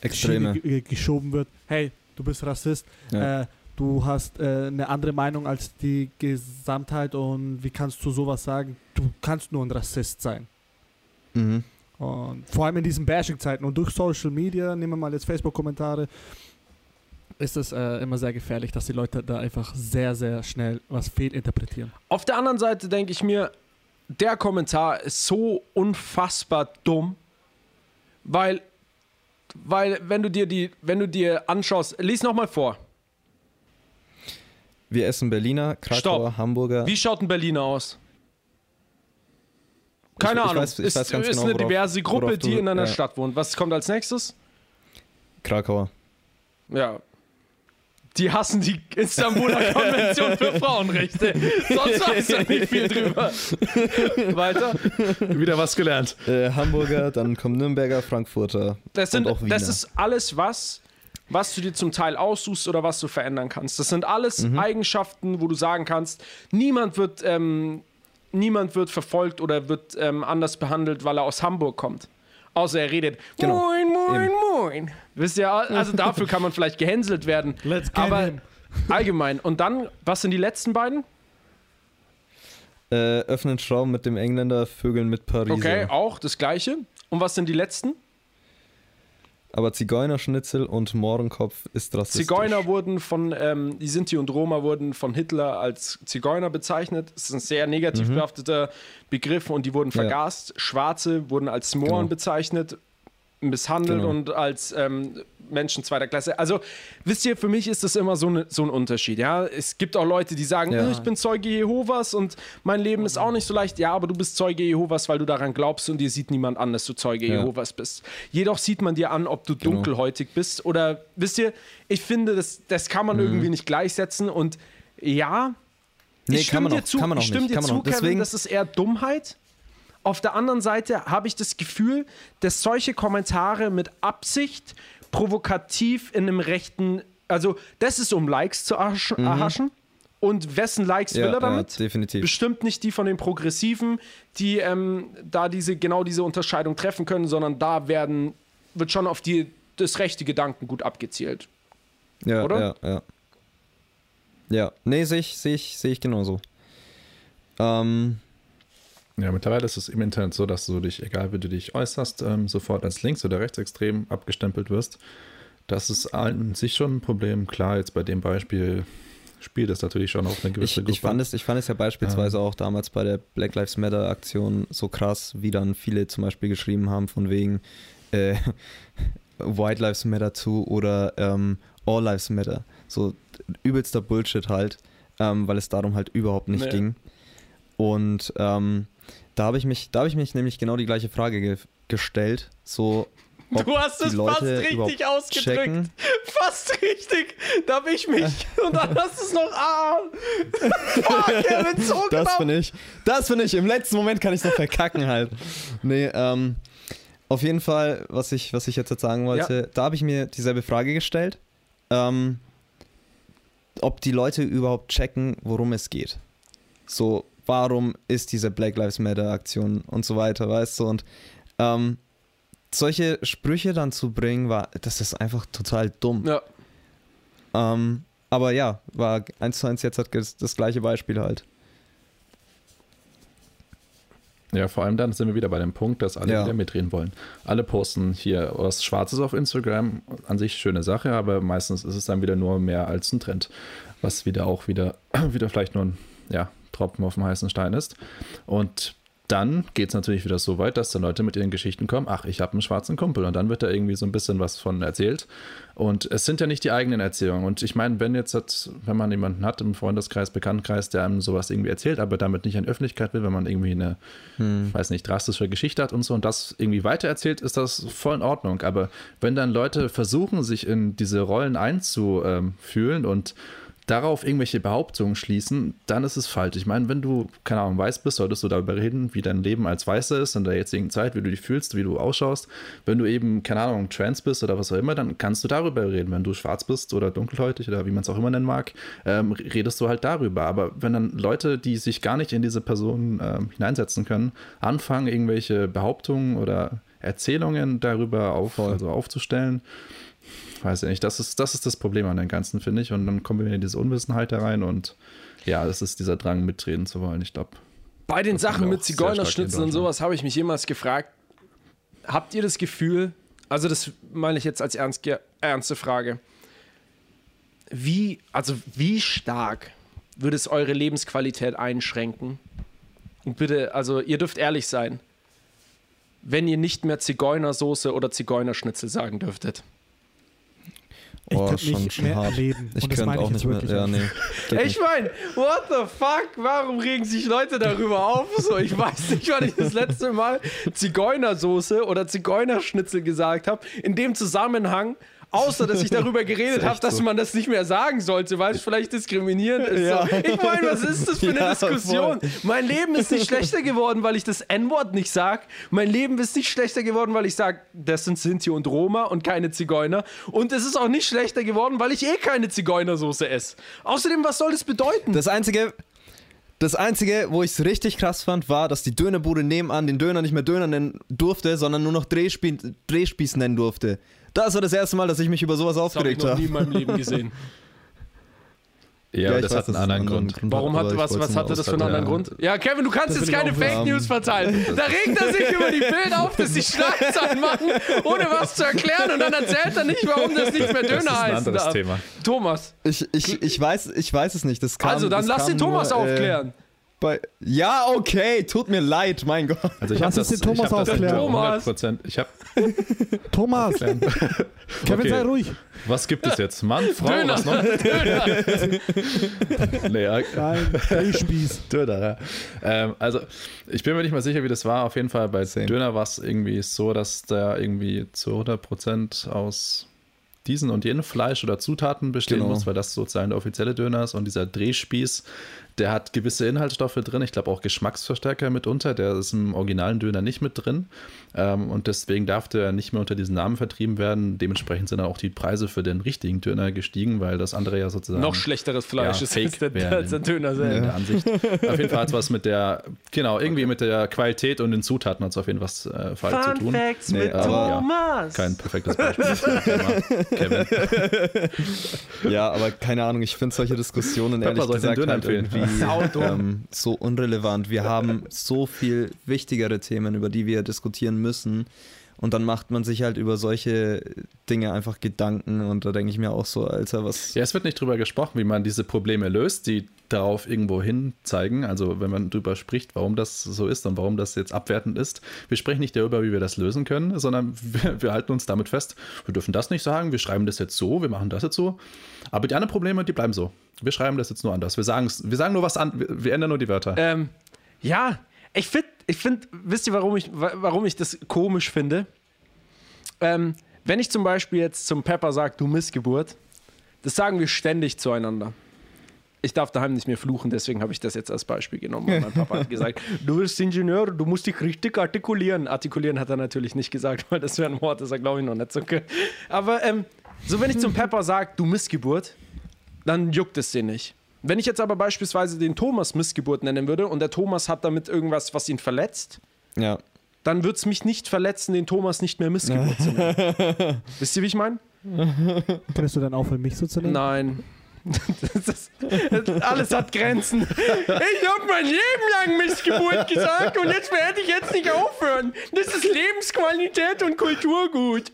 Extreme. Schiene geschoben wird. Hey, du bist Rassist. Ja. Äh, du hast äh, eine andere Meinung als die Gesamtheit und wie kannst du sowas sagen? Du kannst nur ein Rassist sein. Mhm. Und vor allem in diesen Bashing-Zeiten und durch Social Media, nehmen wir mal jetzt Facebook-Kommentare, ist es äh, immer sehr gefährlich, dass die Leute da einfach sehr, sehr schnell was fehlinterpretieren. Auf der anderen Seite denke ich mir, der Kommentar ist so unfassbar dumm, weil, weil wenn du dir die, wenn du dir anschaust, lies nochmal vor. Wir essen Berliner, Krakauer, Stopp. Hamburger. Wie schaut ein Berliner aus? Keine Ich- ich Ahnung. weiß- ich ist weiß ganz ist genau, eine worauf- diverse Gruppe, worauf du- die in einer ja. Stadt wohnt. Was kommt als nächstes? Krakauer. Ja. Die hassen die Istanbuler [LAUGHS] Konvention für Frauenrechte. Sonst weiß ja nicht viel drüber. [LAUGHS] Weiter. Wieder was gelernt. Äh, Hamburger, dann kommen Nürnberger, Frankfurter. Das, sind, und auch Wiener. das ist alles was, was du dir zum Teil aussuchst oder was du verändern kannst. Das sind alles Mhm. Eigenschaften, wo du sagen kannst, niemand wird, ähm, niemand wird verfolgt oder wird ähm, anders behandelt, weil er aus Hamburg kommt. Außer er redet Genau. Moin, moin, Eben. moin. Wisst ihr, also dafür kann man vielleicht gehänselt werden. [LAUGHS] Let's get Aber him. [LAUGHS] allgemein. Und dann, was sind die letzten beiden? Äh, öffnen Schrauben mit dem Engländer, Vögeln mit Pariser. Okay, auch das gleiche. Und was sind die letzten? Aber Zigeunerschnitzel und Mohrenkopf ist rassistisch. Zigeuner wurden von, ähm, die Sinti und Roma wurden von Hitler als Zigeuner bezeichnet. Das ist ein sehr negativ behafteter Begriff und die wurden Mhm. Ja. vergast. Schwarze wurden als Mohren Genau. bezeichnet, misshandelt Genau. und als ähm, Menschen zweiter Klasse. Also, wisst ihr, für mich ist das immer so, ne, so ein Unterschied. Ja? Es gibt auch Leute, die sagen, Ja. "Äh, ich bin Zeuge Jehovas und mein Leben ist auch nicht so leicht. Ja, aber du bist Zeuge Jehovas, weil du daran glaubst und dir sieht niemand an, dass du Zeuge Ja. Jehovas bist. Jedoch sieht man dir an, ob du Genau. dunkelhäutig bist oder, wisst ihr, ich finde, das, das kann Mhm. man irgendwie nicht gleichsetzen und ja, Nee, ich kann stimme dir auch- zu, ich stimme nicht, dir zu. Kevin, Deswegen- das ist eher Dummheit. Auf der anderen Seite habe ich das Gefühl, dass solche Kommentare mit Absicht provokativ in einem rechten, also das ist um Likes zu erhaschen, erhaschen. und wessen Likes Mhm. Ja, will er damit? ja, definitiv. Bestimmt nicht die von den Progressiven, die ähm, da diese genau diese Unterscheidung treffen können, sondern da werden wird schon auf die das rechte Gedankengut abgezielt. Ja, oder? ja, ja. Ja, nee, sehe ich, sehe ich, sehe ich genauso. Ähm, Ja, mittlerweile ist es im Internet so, dass du dich, egal wie du dich äußerst, ähm, sofort als links- oder rechtsextrem abgestempelt wirst. Das ist an sich schon ein Problem. Klar, jetzt bei dem Beispiel spielt es natürlich schon auf eine gewisse ich, ich, fand es, ich fand es ja beispielsweise auch damals bei der Black Lives Matter Aktion so krass, wie dann viele zum Beispiel geschrieben haben von wegen äh, [LAUGHS] White Lives Matter zu oder ähm, All Lives Matter. So übelster Bullshit halt, ähm, weil es darum halt überhaupt nicht Nee. ging. Und ähm, da habe ich mich, da habe ich mich nämlich genau die gleiche Frage ge gestellt. So, ob Du hast die es Leute fast richtig ausgedrückt. checken. [LAUGHS] Fast richtig. Da habe ich mich. [LAUGHS] Und dann hast du es noch. Ah. [LAUGHS] Fuck, Kevin, so Das finde ich, das finde ich, im letzten Moment kann ich es noch verkacken halt. Nee, ähm, auf jeden Fall, was ich, was ich jetzt sagen wollte, da habe ich mir dieselbe Frage gestellt, ähm, ob die Leute überhaupt checken, worum es geht. So, warum ist diese Black Lives Matter Aktion und so weiter, weißt du, und ähm, solche Sprüche dann zu bringen, war, das ist einfach total dumm. Ja. Ähm, aber ja, war eins zu eins jetzt hat das, das gleiche Beispiel halt. Ja, vor allem dann sind wir wieder bei dem Punkt, dass alle Ja. wieder mitreden wollen. Alle posten hier was Schwarzes auf Instagram, an sich schöne Sache, aber meistens ist es dann wieder nur mehr als ein Trend, was wieder auch wieder, [CLEARS THROAT] wieder vielleicht nur ein ja, Tropfen auf dem heißen Stein ist. Und dann geht es natürlich wieder so weit, dass dann Leute mit ihren Geschichten kommen, ach, ich habe einen schwarzen Kumpel und dann wird da irgendwie so ein bisschen was von erzählt. Und es sind ja nicht die eigenen Erzählungen. Und ich meine, wenn jetzt, hat- wenn man jemanden hat im Freundeskreis, Bekanntenkreis, der einem sowas irgendwie erzählt, aber damit nicht an Öffentlichkeit will, wenn man irgendwie eine, weiß nicht, drastische Geschichte hat und so und das irgendwie weitererzählt, ist das voll in Ordnung. Aber wenn dann Leute versuchen, sich in diese Rollen einzufühlen und darauf irgendwelche Behauptungen schließen, dann ist es falsch. Ich meine, wenn du, keine Ahnung, weiß bist, solltest du darüber reden, wie dein Leben als Weißer ist in der jetzigen Zeit, wie du dich fühlst, wie du ausschaust. Wenn du eben, keine Ahnung, trans bist oder was auch immer, dann kannst du darüber reden. Wenn du schwarz bist oder dunkelhäutig oder wie man es auch immer nennen mag, ähm, redest du halt darüber. Aber wenn dann Leute, die sich gar nicht in diese Person ähm, hineinsetzen können, anfangen, irgendwelche Behauptungen oder Erzählungen darüber auf, also aufzustellen. Weiß ich nicht, das ist, das ist das Problem an dem Ganzen, finde ich. Und dann kommen wir in diese Unwissenheit da rein und ja, das ist dieser Drang, mitreden zu wollen. Ich glaube, Bei den Sachen mit Zigeunerschnitzeln und sowas habe ich mich jemals gefragt, habt ihr das Gefühl, also das meine ich jetzt als ernst, ernste Frage, wie, also wie stark würde es eure Lebensqualität einschränken? Und bitte, also ihr dürft ehrlich sein, wenn ihr nicht mehr Zigeunersoße oder Zigeunerschnitzel sagen dürftet. Ich Oh, könnte nicht schon mehr hart. erleben. Ich Und das könnte auch nicht mehr. wirklich Ja, nee. Ich meine, what the fuck? Warum regen sich Leute darüber auf? So, ich weiß nicht, wann ich das letzte Mal Zigeunersoße oder Zigeunerschnitzel gesagt habe. In dem Zusammenhang, außer dass ich darüber [LAUGHS] geredet habe, dass man das nicht mehr sagen sollte, weil es vielleicht diskriminierend ist. Ja. So, ich meine, was ist das für eine [LAUGHS] Ja, Diskussion? [LAUGHS] Mein Leben ist nicht schlechter geworden, weil ich das N-Wort nicht sage. Mein Leben ist nicht schlechter geworden, weil ich sage, das sind Sinti und Roma und keine Zigeuner. Und es ist auch nicht schlechter geworden, weil ich eh keine Zigeunersoße esse. Außerdem, was soll das bedeuten? Das einzige, das einzige, wo ich es richtig krass fand, war, dass die Dönerbude nebenan den Döner nicht mehr Döner nennen durfte, sondern nur noch Drehspie Drehspieß nennen durfte. Das war das erste Mal, dass ich mich über sowas Das habe ich aufgeregt noch nie habe. in meinem Leben gesehen. [LAUGHS] ja, ich das weiß, hat einen anderen Grund. Warum aber hat, was, was hatte das für einen anderen ja. Grund? Ja, Kevin, du kannst Das jetzt keine Fake wissen. News verteilen. Da regt er sich über die [LAUGHS] Bild auf, dass die Schlagzeilen machen, ohne was zu erklären und dann erzählt er nicht, warum das nicht mehr Das Döner ist ein heißen anderes darf. Thema. Thomas, Ich, ich, ich, weiß, ich weiß es nicht. Das kam, also dann das lass kam den Thomas nur, äh, aufklären. Bei, ja, okay, tut mir leid, mein Gott. Also ich Lass es das, den ich Thomas hab das aufklären. Thomas. 100%. Ich habe Thomas, Kevin, Okay. sei ruhig. Was gibt es jetzt? Mann, Frau, Döner. was noch? [LAUGHS] nee, ja, Nein, Drehspieß. [LAUGHS] Döner, ja. Ähm, also, ich bin mir nicht mal sicher, wie das war. Auf jeden Fall bei Same. Döner war es irgendwie so, dass der irgendwie zu 100% aus diesen und jenen Fleisch oder Zutaten bestehen Genau. muss, weil das sozusagen der offizielle Döner ist. Und dieser Drehspieß, der hat gewisse Inhaltsstoffe drin. Ich glaube auch Geschmacksverstärker mitunter. Der ist im originalen Döner nicht mit drin. Ähm, und deswegen darf der nicht mehr unter diesen Namen vertrieben werden. Dementsprechend sind dann auch die Preise für den richtigen Döner gestiegen, weil das andere ja sozusagen Noch schlechteres Fleisch ja, ist fake der, wäre als der in- Döner in selber. der Ansicht. Auf jeden Fall hat es was mit der, genau, irgendwie mit der Qualität und den Zutaten hat es auf jeden Fall was äh, falsch zu tun. Facts Nee, mit aber- Thomas. Kein perfektes Beispiel. Kevin. Ja, aber keine Ahnung, ich finde solche Diskussionen Pepper, ehrlich gesagt halt irgendwie ähm, so unrelevant. Wir haben so viel wichtigere Themen, über die wir diskutieren müssen. Und dann macht man sich halt über solche Dinge einfach Gedanken. Und da denke ich mir auch so, Alter, was. Ja, es wird nicht drüber gesprochen, wie man diese Probleme löst, die darauf irgendwo hin zeigen. Also wenn man drüber spricht, warum das so ist und warum das jetzt abwertend ist. Wir sprechen nicht darüber, wie wir das lösen können, sondern wir, wir halten uns damit fest, wir dürfen das nicht sagen, wir schreiben das jetzt so, wir machen das jetzt so. Aber die anderen Probleme, die bleiben so. Wir schreiben das jetzt nur anders. Wir, wir sagen nur was an, wir, wir ändern nur die Wörter. Ähm, ja, ich finde, ich find, wisst ihr, warum ich, wa- warum ich das komisch finde? Ähm, wenn ich zum Beispiel jetzt zum Pepper sage, du Missgeburt, das sagen wir ständig zueinander. Ich darf daheim nicht mehr fluchen, deswegen habe ich das jetzt als Beispiel genommen. weil Mein Papa hat gesagt, [LAUGHS] du bist Ingenieur, du musst dich richtig artikulieren. Artikulieren hat er natürlich nicht gesagt, weil das wäre ein Wort, das er glaube ich noch nicht so kann. Aber ähm, so wenn ich zum Pepper sage, du Missgeburt, dann juckt es den nicht. Wenn ich jetzt aber beispielsweise den Thomas Missgeburt nennen würde und der Thomas hat damit irgendwas, was ihn verletzt, Ja. dann würde es mich nicht verletzen, den Thomas nicht mehr Missgeburt zu nennen. [LAUGHS] Wisst ihr, wie ich meine? Könntest du dann aufhören, mich so zu nennen? Nein. [LAUGHS] Das ist, alles hat Grenzen. Ich habe mein Leben lang Missgeburt gesagt und jetzt werde ich jetzt nicht aufhören. Das ist Lebensqualität und Kulturgut.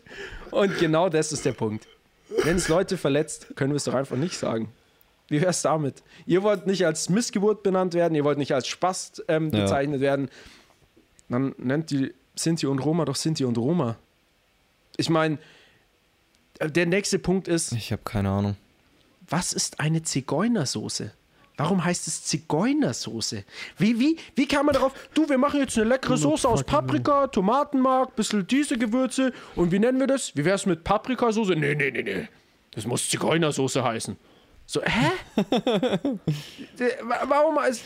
Und genau das ist der Punkt. Wenn es Leute verletzt, können wir es doch einfach nicht sagen. Wie wär's damit? Ihr wollt nicht als Missgeburt benannt werden, ihr wollt nicht als Spast ähm, Ja. bezeichnet werden. Dann nennt die Sinti und Roma doch Sinti und Roma. Ich meine, der nächste Punkt ist, Ich habe keine Ahnung. was ist eine Zigeunersoße? Warum heißt es Zigeunersoße? Wie, wie, wie kam man darauf? Du, wir machen jetzt eine leckere Soße aus Paprika, Tomatenmark, bisschen diese Gewürze. Und wie nennen wir das? Wie wär's mit Paprikasoße? Nee, nee, nee, nee. Das muss Zigeunersoße heißen. So, hä? [LAUGHS] Warum ist.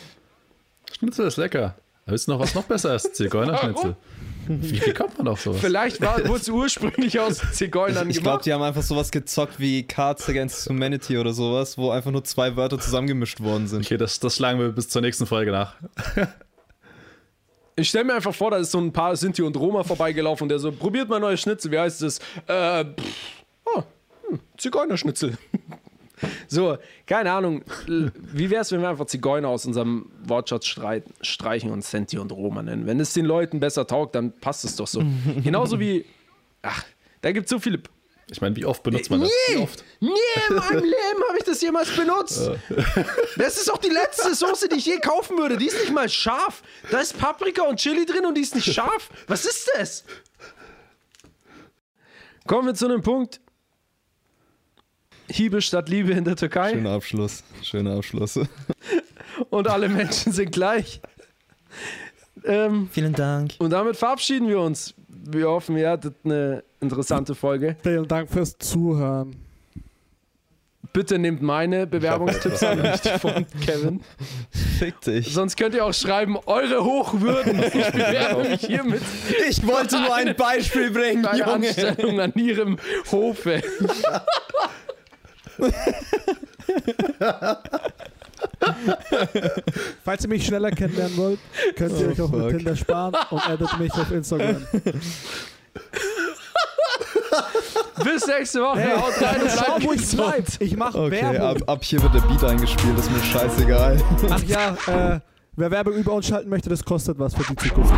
Schnitzel ist lecker. Willst du noch was noch besser ist? Zigeunerschnitzel. Wie bekommt man auf sowas? Vielleicht war [LAUGHS] es ursprünglich aus Zigeunern Ich glaube, gemacht. die haben einfach sowas gezockt wie Cards Against Humanity oder sowas, wo einfach nur zwei Wörter zusammengemischt worden sind. Okay, das, das schlagen wir bis zur nächsten Folge nach. Ich stelle mir einfach vor, da ist so ein paar Sinti und Roma vorbeigelaufen und der so, probiert mal neue Schnitzel. Wie heißt das? Äh, pff, oh, hm, Zigeunerschnitzel. So, keine Ahnung. Wie wäre es, wenn wir einfach Zigeuner aus unserem Wortschatz streichen und Sinti und Roma nennen? Wenn es den Leuten besser taugt, dann passt es doch so. [LAUGHS] Genauso wie, ach, da gibt es so viele Ich meine, wie oft benutzt man das? Wie oft? Nie in meinem [LAUGHS] Leben habe ich das jemals benutzt. [LAUGHS] Das ist doch die letzte Soße, die ich je kaufen würde. Die ist nicht mal scharf. Da ist Paprika und Chili drin und die ist nicht scharf. Was ist das? Kommen wir zu einem Punkt. Hiebe statt Liebe in der Türkei. Schöner Abschluss. Schöner Abschluss. [LAUGHS] Und alle Menschen sind gleich. Ähm, Vielen Dank. und damit verabschieden wir uns. Wir hoffen, ihr hattet eine interessante Folge. Vielen Dank fürs Zuhören. Bitte nehmt meine Bewerbungstipps an, nicht die von [LAUGHS] Kevin. Fick dich. Sonst könnt ihr auch schreiben, eure Hochwürden. Ich [LAUGHS] bewerbe mich hiermit Ich wollte nur ein Beispiel bringen, Junge. Anstellung an ihrem Hofe. [LAUGHS] Falls ihr mich schneller kennenlernen wollt, könnt ihr Oh, euch auch fuck. mit Tinder sparen und addet mich auf Instagram. Bis nächste Woche. Haut rein und Schau, bleibt wo ich gesund. bleib. Ich mache Okay, Werbung. ab, ab hier wird der Beat eingespielt, ist mir scheißegal. Ach ja, äh, wer Werbung über uns schalten möchte, das kostet was für die Zukunft.